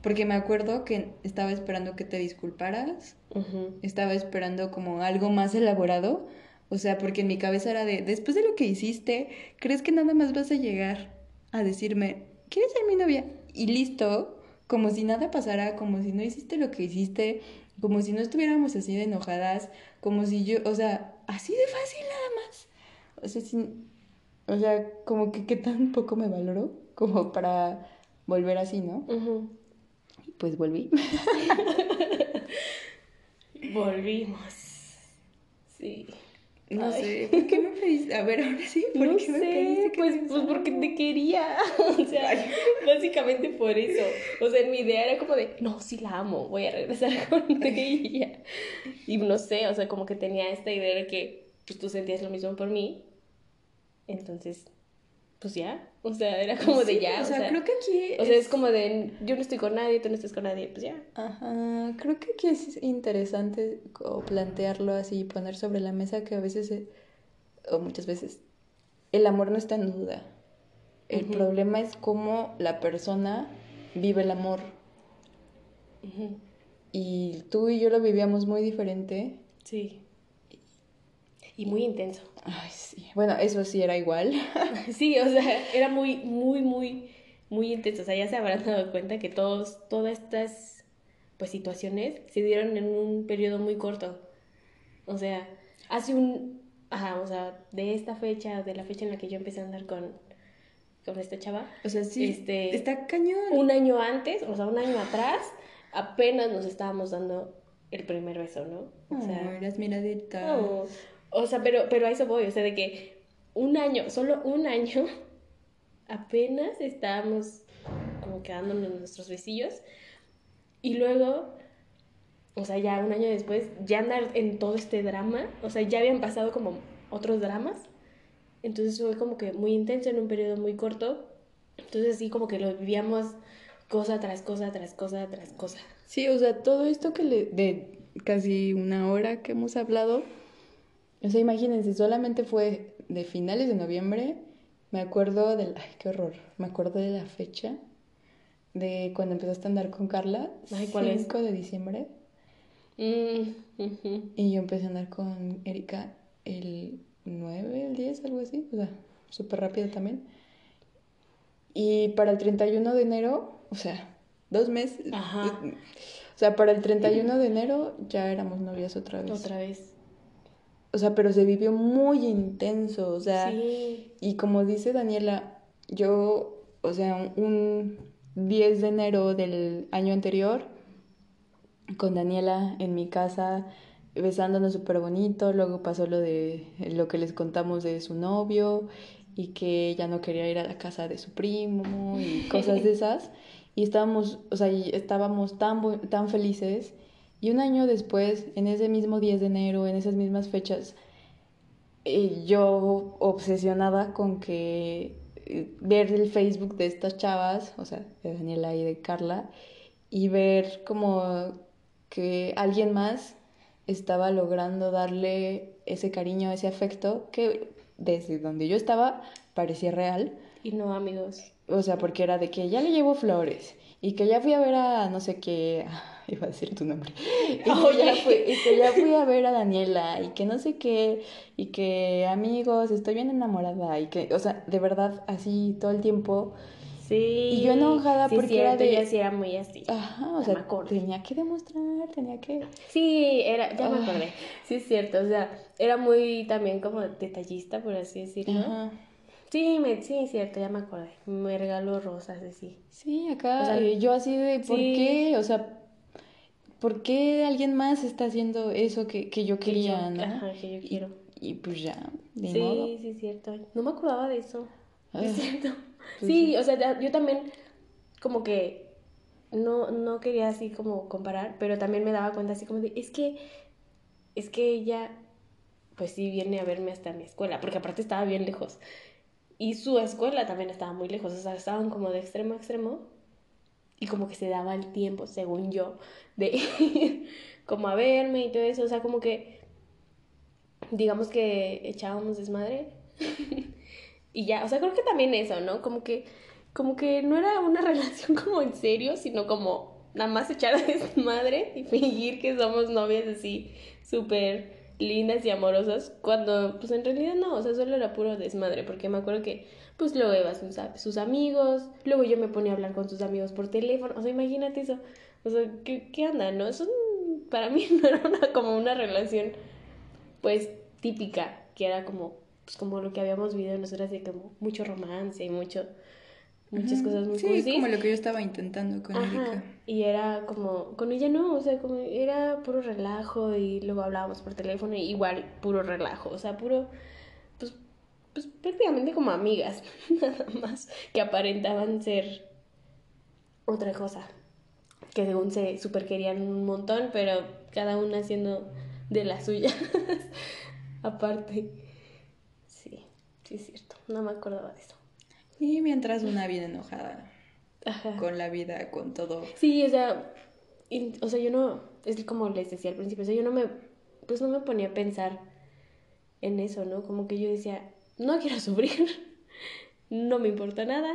Porque me acuerdo que estaba esperando que te disculparas, estaba esperando como algo más elaborado, o sea, porque en mi cabeza era de, después de lo que hiciste, ¿crees que nada más vas a llegar a decirme, ¿quieres ser mi novia? Y listo, como si nada pasara, como si no hiciste lo que hiciste, como si no estuviéramos así de enojadas, como si yo, o sea, así de fácil nada más. O sea, sin, o sea, como que qué tan poco me valoró como para volver así, ¿no? Y pues volví. Volvimos. Sí. No Ay. sé, ¿por qué me pediste? A ver, ahora sí, ¿por No qué me sé, pediste que pues, pues porque te quería. O sea, básicamente por eso. O sea, mi idea era como de, no, sí la amo, voy a regresar con ella. Y no sé, o sea, como que tenía esta idea de que pues, tú sentías lo mismo por mí. Entonces, pues ya. O sea, era como de ya. O sea, creo que aquí. o sea, es como de, yo no estoy con nadie, tú no estás con nadie, pues ya. Ajá, creo que aquí es interesante plantearlo así, poner sobre la mesa que a veces, o muchas veces, el amor no está en duda. El problema es cómo la persona vive el amor. Y tú y yo lo vivíamos muy diferente. Sí. Y muy intenso. Ay, sí. Bueno, eso sí era igual. Sí, o sea, era muy, muy, muy, muy intenso. O sea, ya se habrán dado cuenta que todos, todas estas pues situaciones se dieron en un periodo muy corto. O sea, hace un, ajá, o sea, de esta fecha, de la fecha en la que yo empecé a andar con, con esta chava, O sea, sí. Este- Está cañón. un año antes, o sea, un año atrás, apenas nos estábamos dando el primer beso, ¿no? O sea, Ay, las miraditas. no, o sea, pero, pero a eso voy, o sea, de que un año, solo un año, apenas estábamos como quedándonos nuestros besillos y luego, o sea, ya un año después, ya andar en todo este drama, o sea, ya habían pasado como otros dramas, entonces fue como que muy intenso en un periodo muy corto, entonces así como que lo vivíamos cosa tras cosa, tras cosa, tras cosa. Sí, o sea, todo esto que le, de casi una hora que hemos hablado, o sea, imagínense, solamente fue de finales de noviembre, me acuerdo del, ay, qué horror, me acuerdo de la fecha, de cuando empezaste a andar con Carla, Ay, ¿cuál es? 5 de diciembre, Mm. Y yo empecé a andar con Erika el 9, el 10, algo así. O sea, súper rápido también. Y para el 31 de enero, o sea, dos meses. Ajá. O sea, para el 31 de enero ya éramos novias otra vez. Otra vez. O sea, pero se vivió muy intenso. O sea, Sí. y como dice Daniela, yo, o sea, un 10 de enero del año anterior, con Daniela en mi casa, besándonos súper bonito, luego pasó lo de lo que les contamos de su novio y que ella no quería ir a la casa de su primo y cosas de esas. Y estábamos, o sea, y estábamos tan, tan felices. Y un año después, en ese mismo 10 de enero, en esas mismas fechas, eh, yo obsesionada con que eh, ver el Facebook de estas chavas, o sea, de Daniela y de Carla, y ver como que alguien más estaba logrando darle ese cariño, ese afecto que desde donde yo estaba parecía real. Y no, amigos. O sea, porque era de que ya le llevo flores y que ya fui a ver a no sé qué, iba a decir tu nombre, y que, ya fui, y que ya fui a ver a Daniela y que no sé qué, y que amigos, estoy bien enamorada y que, o sea, de verdad, así todo el tiempo. Sí. Y yo enojada sí, porque era cierto, de- ella sí era muy así. Ajá, o Ya sea, me acordé. tenía que demostrar, tenía que... Sí, era, ya me Ah. acordé. Sí, es cierto. O sea, era muy también como detallista, por así decirlo. Ajá. Sí, me, sí, es cierto, ya me acordé. Me regaló rosas, así. Sí, acá O sea, eh, yo así de, ¿por sí. qué? O sea, ¿por qué alguien más está haciendo eso que, que yo Que quería, yo- no? Ajá, que yo Y- quiero. Y, pues ya, de sí, modo. sí, es cierto. No me acordaba de eso. Ah, Es cierto. pues sí, sí. o sea, yo también como que no, no quería así como comparar, pero también me daba cuenta así como de, es que, es que ella, pues sí viene a verme hasta mi escuela, porque aparte estaba bien lejos. Y su escuela también estaba muy lejos, o sea, estaban como de extremo a extremo. Y como que se daba el tiempo, según yo, de ir como a verme y todo eso. O sea, como que, digamos que echábamos desmadre. y ya, o sea, creo que también eso, ¿no? Como que, como que no era una relación como en serio, sino como nada más echar desmadre y fingir que somos novias así súper lindas y amorosas, cuando pues en realidad no, o sea, solo era puro desmadre, porque me acuerdo que pues luego iba sus, sus amigos, luego yo me ponía a hablar con sus amigos por teléfono, o sea, imagínate eso, o sea, ¿qué, qué onda, no? Eso para mí no era una, como una relación pues típica, que era como, pues como lo que habíamos vivido nosotras, de como mucho romance y mucho, muchas cosas muy Sí, cursis. como lo que yo estaba intentando con Ajá, Erika. y era como, con ella no, o sea, como era puro relajo y luego hablábamos por teléfono y igual puro relajo, o sea, puro, pues, pues prácticamente como amigas, nada más, que aparentaban ser otra cosa, que según se super querían un montón, pero cada una haciendo de las suyas, aparte. Sí, sí es cierto, no me acordaba de eso. Y mientras una bien enojada Ajá. con la vida, con todo. Sí, o sea, y- o sea, yo no, es como les decía al principio, o sea, yo no me, pues no me ponía a pensar en eso, ¿no? Como que yo decía, no quiero sufrir, no me importa nada,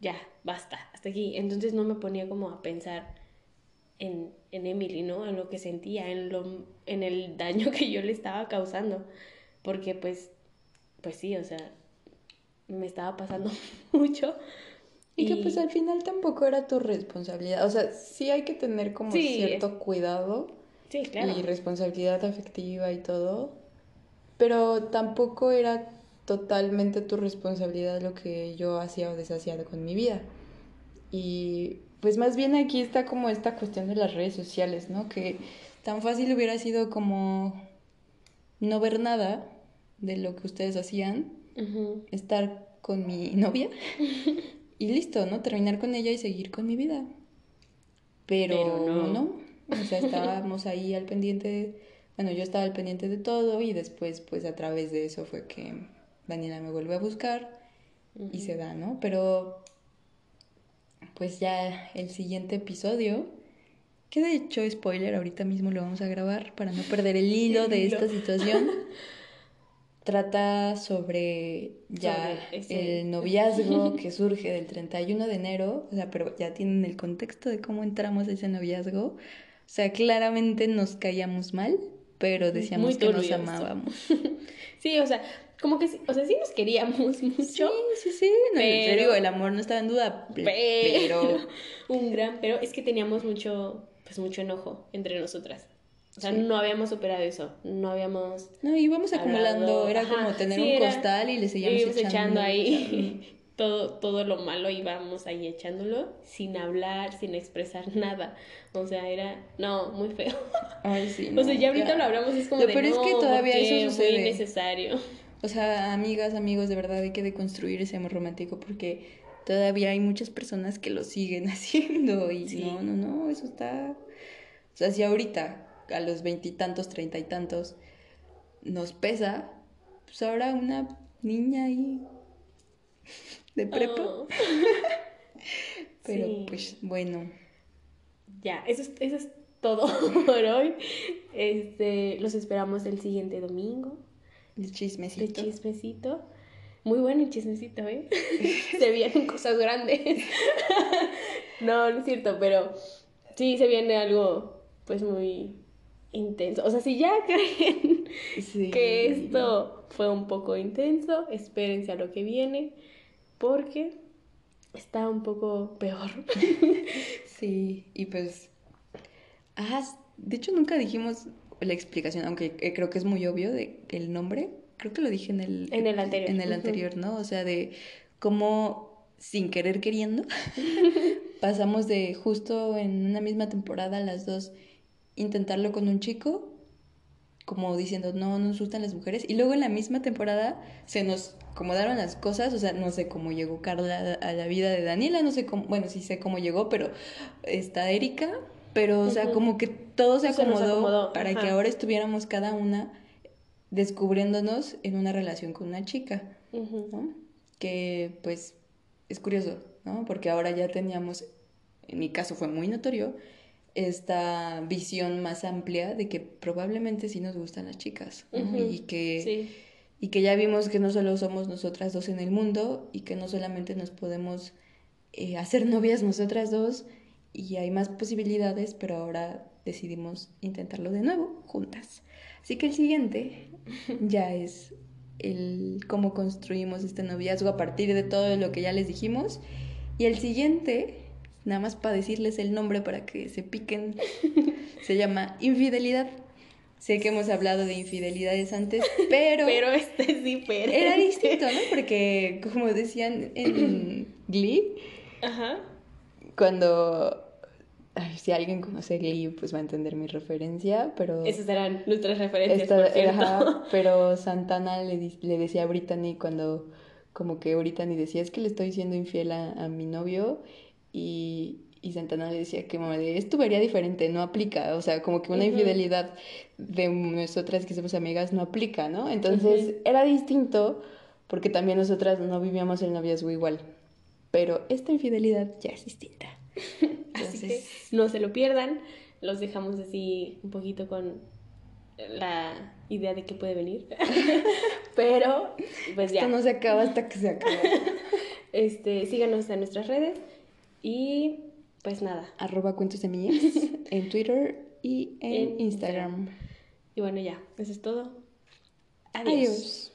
ya, basta, hasta aquí. Entonces no me ponía como a pensar en, en Emily, ¿no? En lo que sentía, en lo, en el daño que yo le estaba causando, porque pues, pues sí, o sea, me estaba pasando mucho. Y que pues al final tampoco era tu responsabilidad. O sea, sí hay que tener como Sí, cierto cuidado Sí, claro. y responsabilidad afectiva y todo. Pero tampoco era totalmente tu responsabilidad lo que yo hacía o deshacía con mi vida. Y pues más bien aquí está como esta cuestión de las redes sociales, ¿no? Que tan fácil hubiera sido como no ver nada de lo que ustedes hacían, Estar con mi novia y listo, ¿no? Terminar con ella y seguir con mi vida. Pero, Pero no. no. O sea, estábamos ahí al pendiente, de- bueno, yo estaba al pendiente de todo y después, pues a través de eso fue que Daniela me vuelve a buscar y se da, ¿no? Pero, pues ya el siguiente episodio, que de hecho, spoiler, ahorita mismo lo vamos a grabar para no perder el hilo de esta situación. Trata sobre ya Sobre ese- el noviazgo que surge del 31 de enero, o sea, pero ya tienen el contexto de cómo entramos a ese noviazgo, O sea, claramente nos caíamos mal, pero decíamos que nos amábamos. sí, o sea, como que, o sea, sí nos queríamos mucho. Sí, sí, sí. pero, digo, el amor no estaba en duda, pero... un gran, pero es que teníamos mucho, pues mucho enojo entre nosotras. O sea, no habíamos superado eso, no habíamos... No, íbamos acumulando, era como tener un costal y le seguíamos echando, ahí todo, todo lo malo íbamos ahí echándolo sin hablar, sin expresar nada. O sea, era, no, muy feo. Ay, sí. o sea, ya ahorita lo hablamos es como lo peor es que todavía eso sucede. muy necesario. O sea, amigas, amigos, de verdad hay que deconstruir ese amor romántico porque todavía hay muchas personas que lo siguen haciendo y no, no, no, eso está... O sea, si ahorita a los veintitantos, treinta y tantos nos pesa, pues ahora una niña ahí de prepa. Oh. Pero pues bueno. Ya, eso es, eso es todo por hoy. Este, los esperamos el siguiente domingo. El chismecito. El chismecito. Muy bueno el chismecito, ¿eh? se vienen cosas grandes. no, no es cierto, pero sí se viene algo pues muy intenso. O sea, si ya creen que esto fue un poco intenso, espérense a lo que viene porque está un poco peor. sí, y pues... Ah, de hecho nunca dijimos la explicación, aunque eh, creo que es muy obvio de el nombre. Creo que lo dije en el, en el anterior. En el anterior, ¿no? O sea, de cómo sin querer queriendo pasamos de justo en una misma temporada las dos intentarlo con un chico como diciendo, no, no nos gustan las mujeres. Y luego en la misma temporada se nos acomodaron las cosas, o sea, no sé cómo llegó Carla a la vida de Daniela, no sé cómo, bueno, sí sé cómo llegó, pero está Erika, pero o sea, como que todo se acomodó, para que ahora estuviéramos cada una descubriéndonos en una relación con una chica, ¿no? Que pues es curioso, ¿no? Porque ahora ya teníamos, en mi caso fue muy notorio, esta visión más amplia de que probablemente sí nos gustan las chicas y que y que ya vimos que no solo somos nosotras dos en el mundo y que no solamente nos podemos eh, hacer novias nosotras dos y hay más posibilidades pero ahora decidimos intentarlo de nuevo juntas. Así que el siguiente ya es el cómo construimos este noviazgo a partir de todo lo que ya les dijimos. Y el siguiente nada más para decirles el nombre para que se piquen, se llama Infidelidad. Sé que hemos hablado de infidelidades antes, pero... pero este es diferente. Era distinto, ¿no? Porque, como decían en Glee, Ajá. cuando... Ay, si alguien conoce Glee, pues va a entender mi referencia, pero... Esas eran nuestras referencias, por cierto. pero Santana le, le decía a Brittany cuando... Como que Brittany decía, es que le estoy siendo infiel a, a mi novio y, y Santana le decía que esto vería diferente, no aplica, o sea, como que una infidelidad de nosotras que somos amigas no aplica, ¿no? Entonces era distinto porque también nosotras no vivíamos el noviazgo igual, pero esta infidelidad ya es distinta. así que no se lo pierdan, los dejamos así un poquito con la idea de que puede venir, pero pues ya. Esto no se acaba hasta que se acabe. este, síganos en nuestras redes. Y pues nada. Arroba cuentos de mías en Twitter y en, Instagram. Y bueno, ya, eso es todo. Adiós.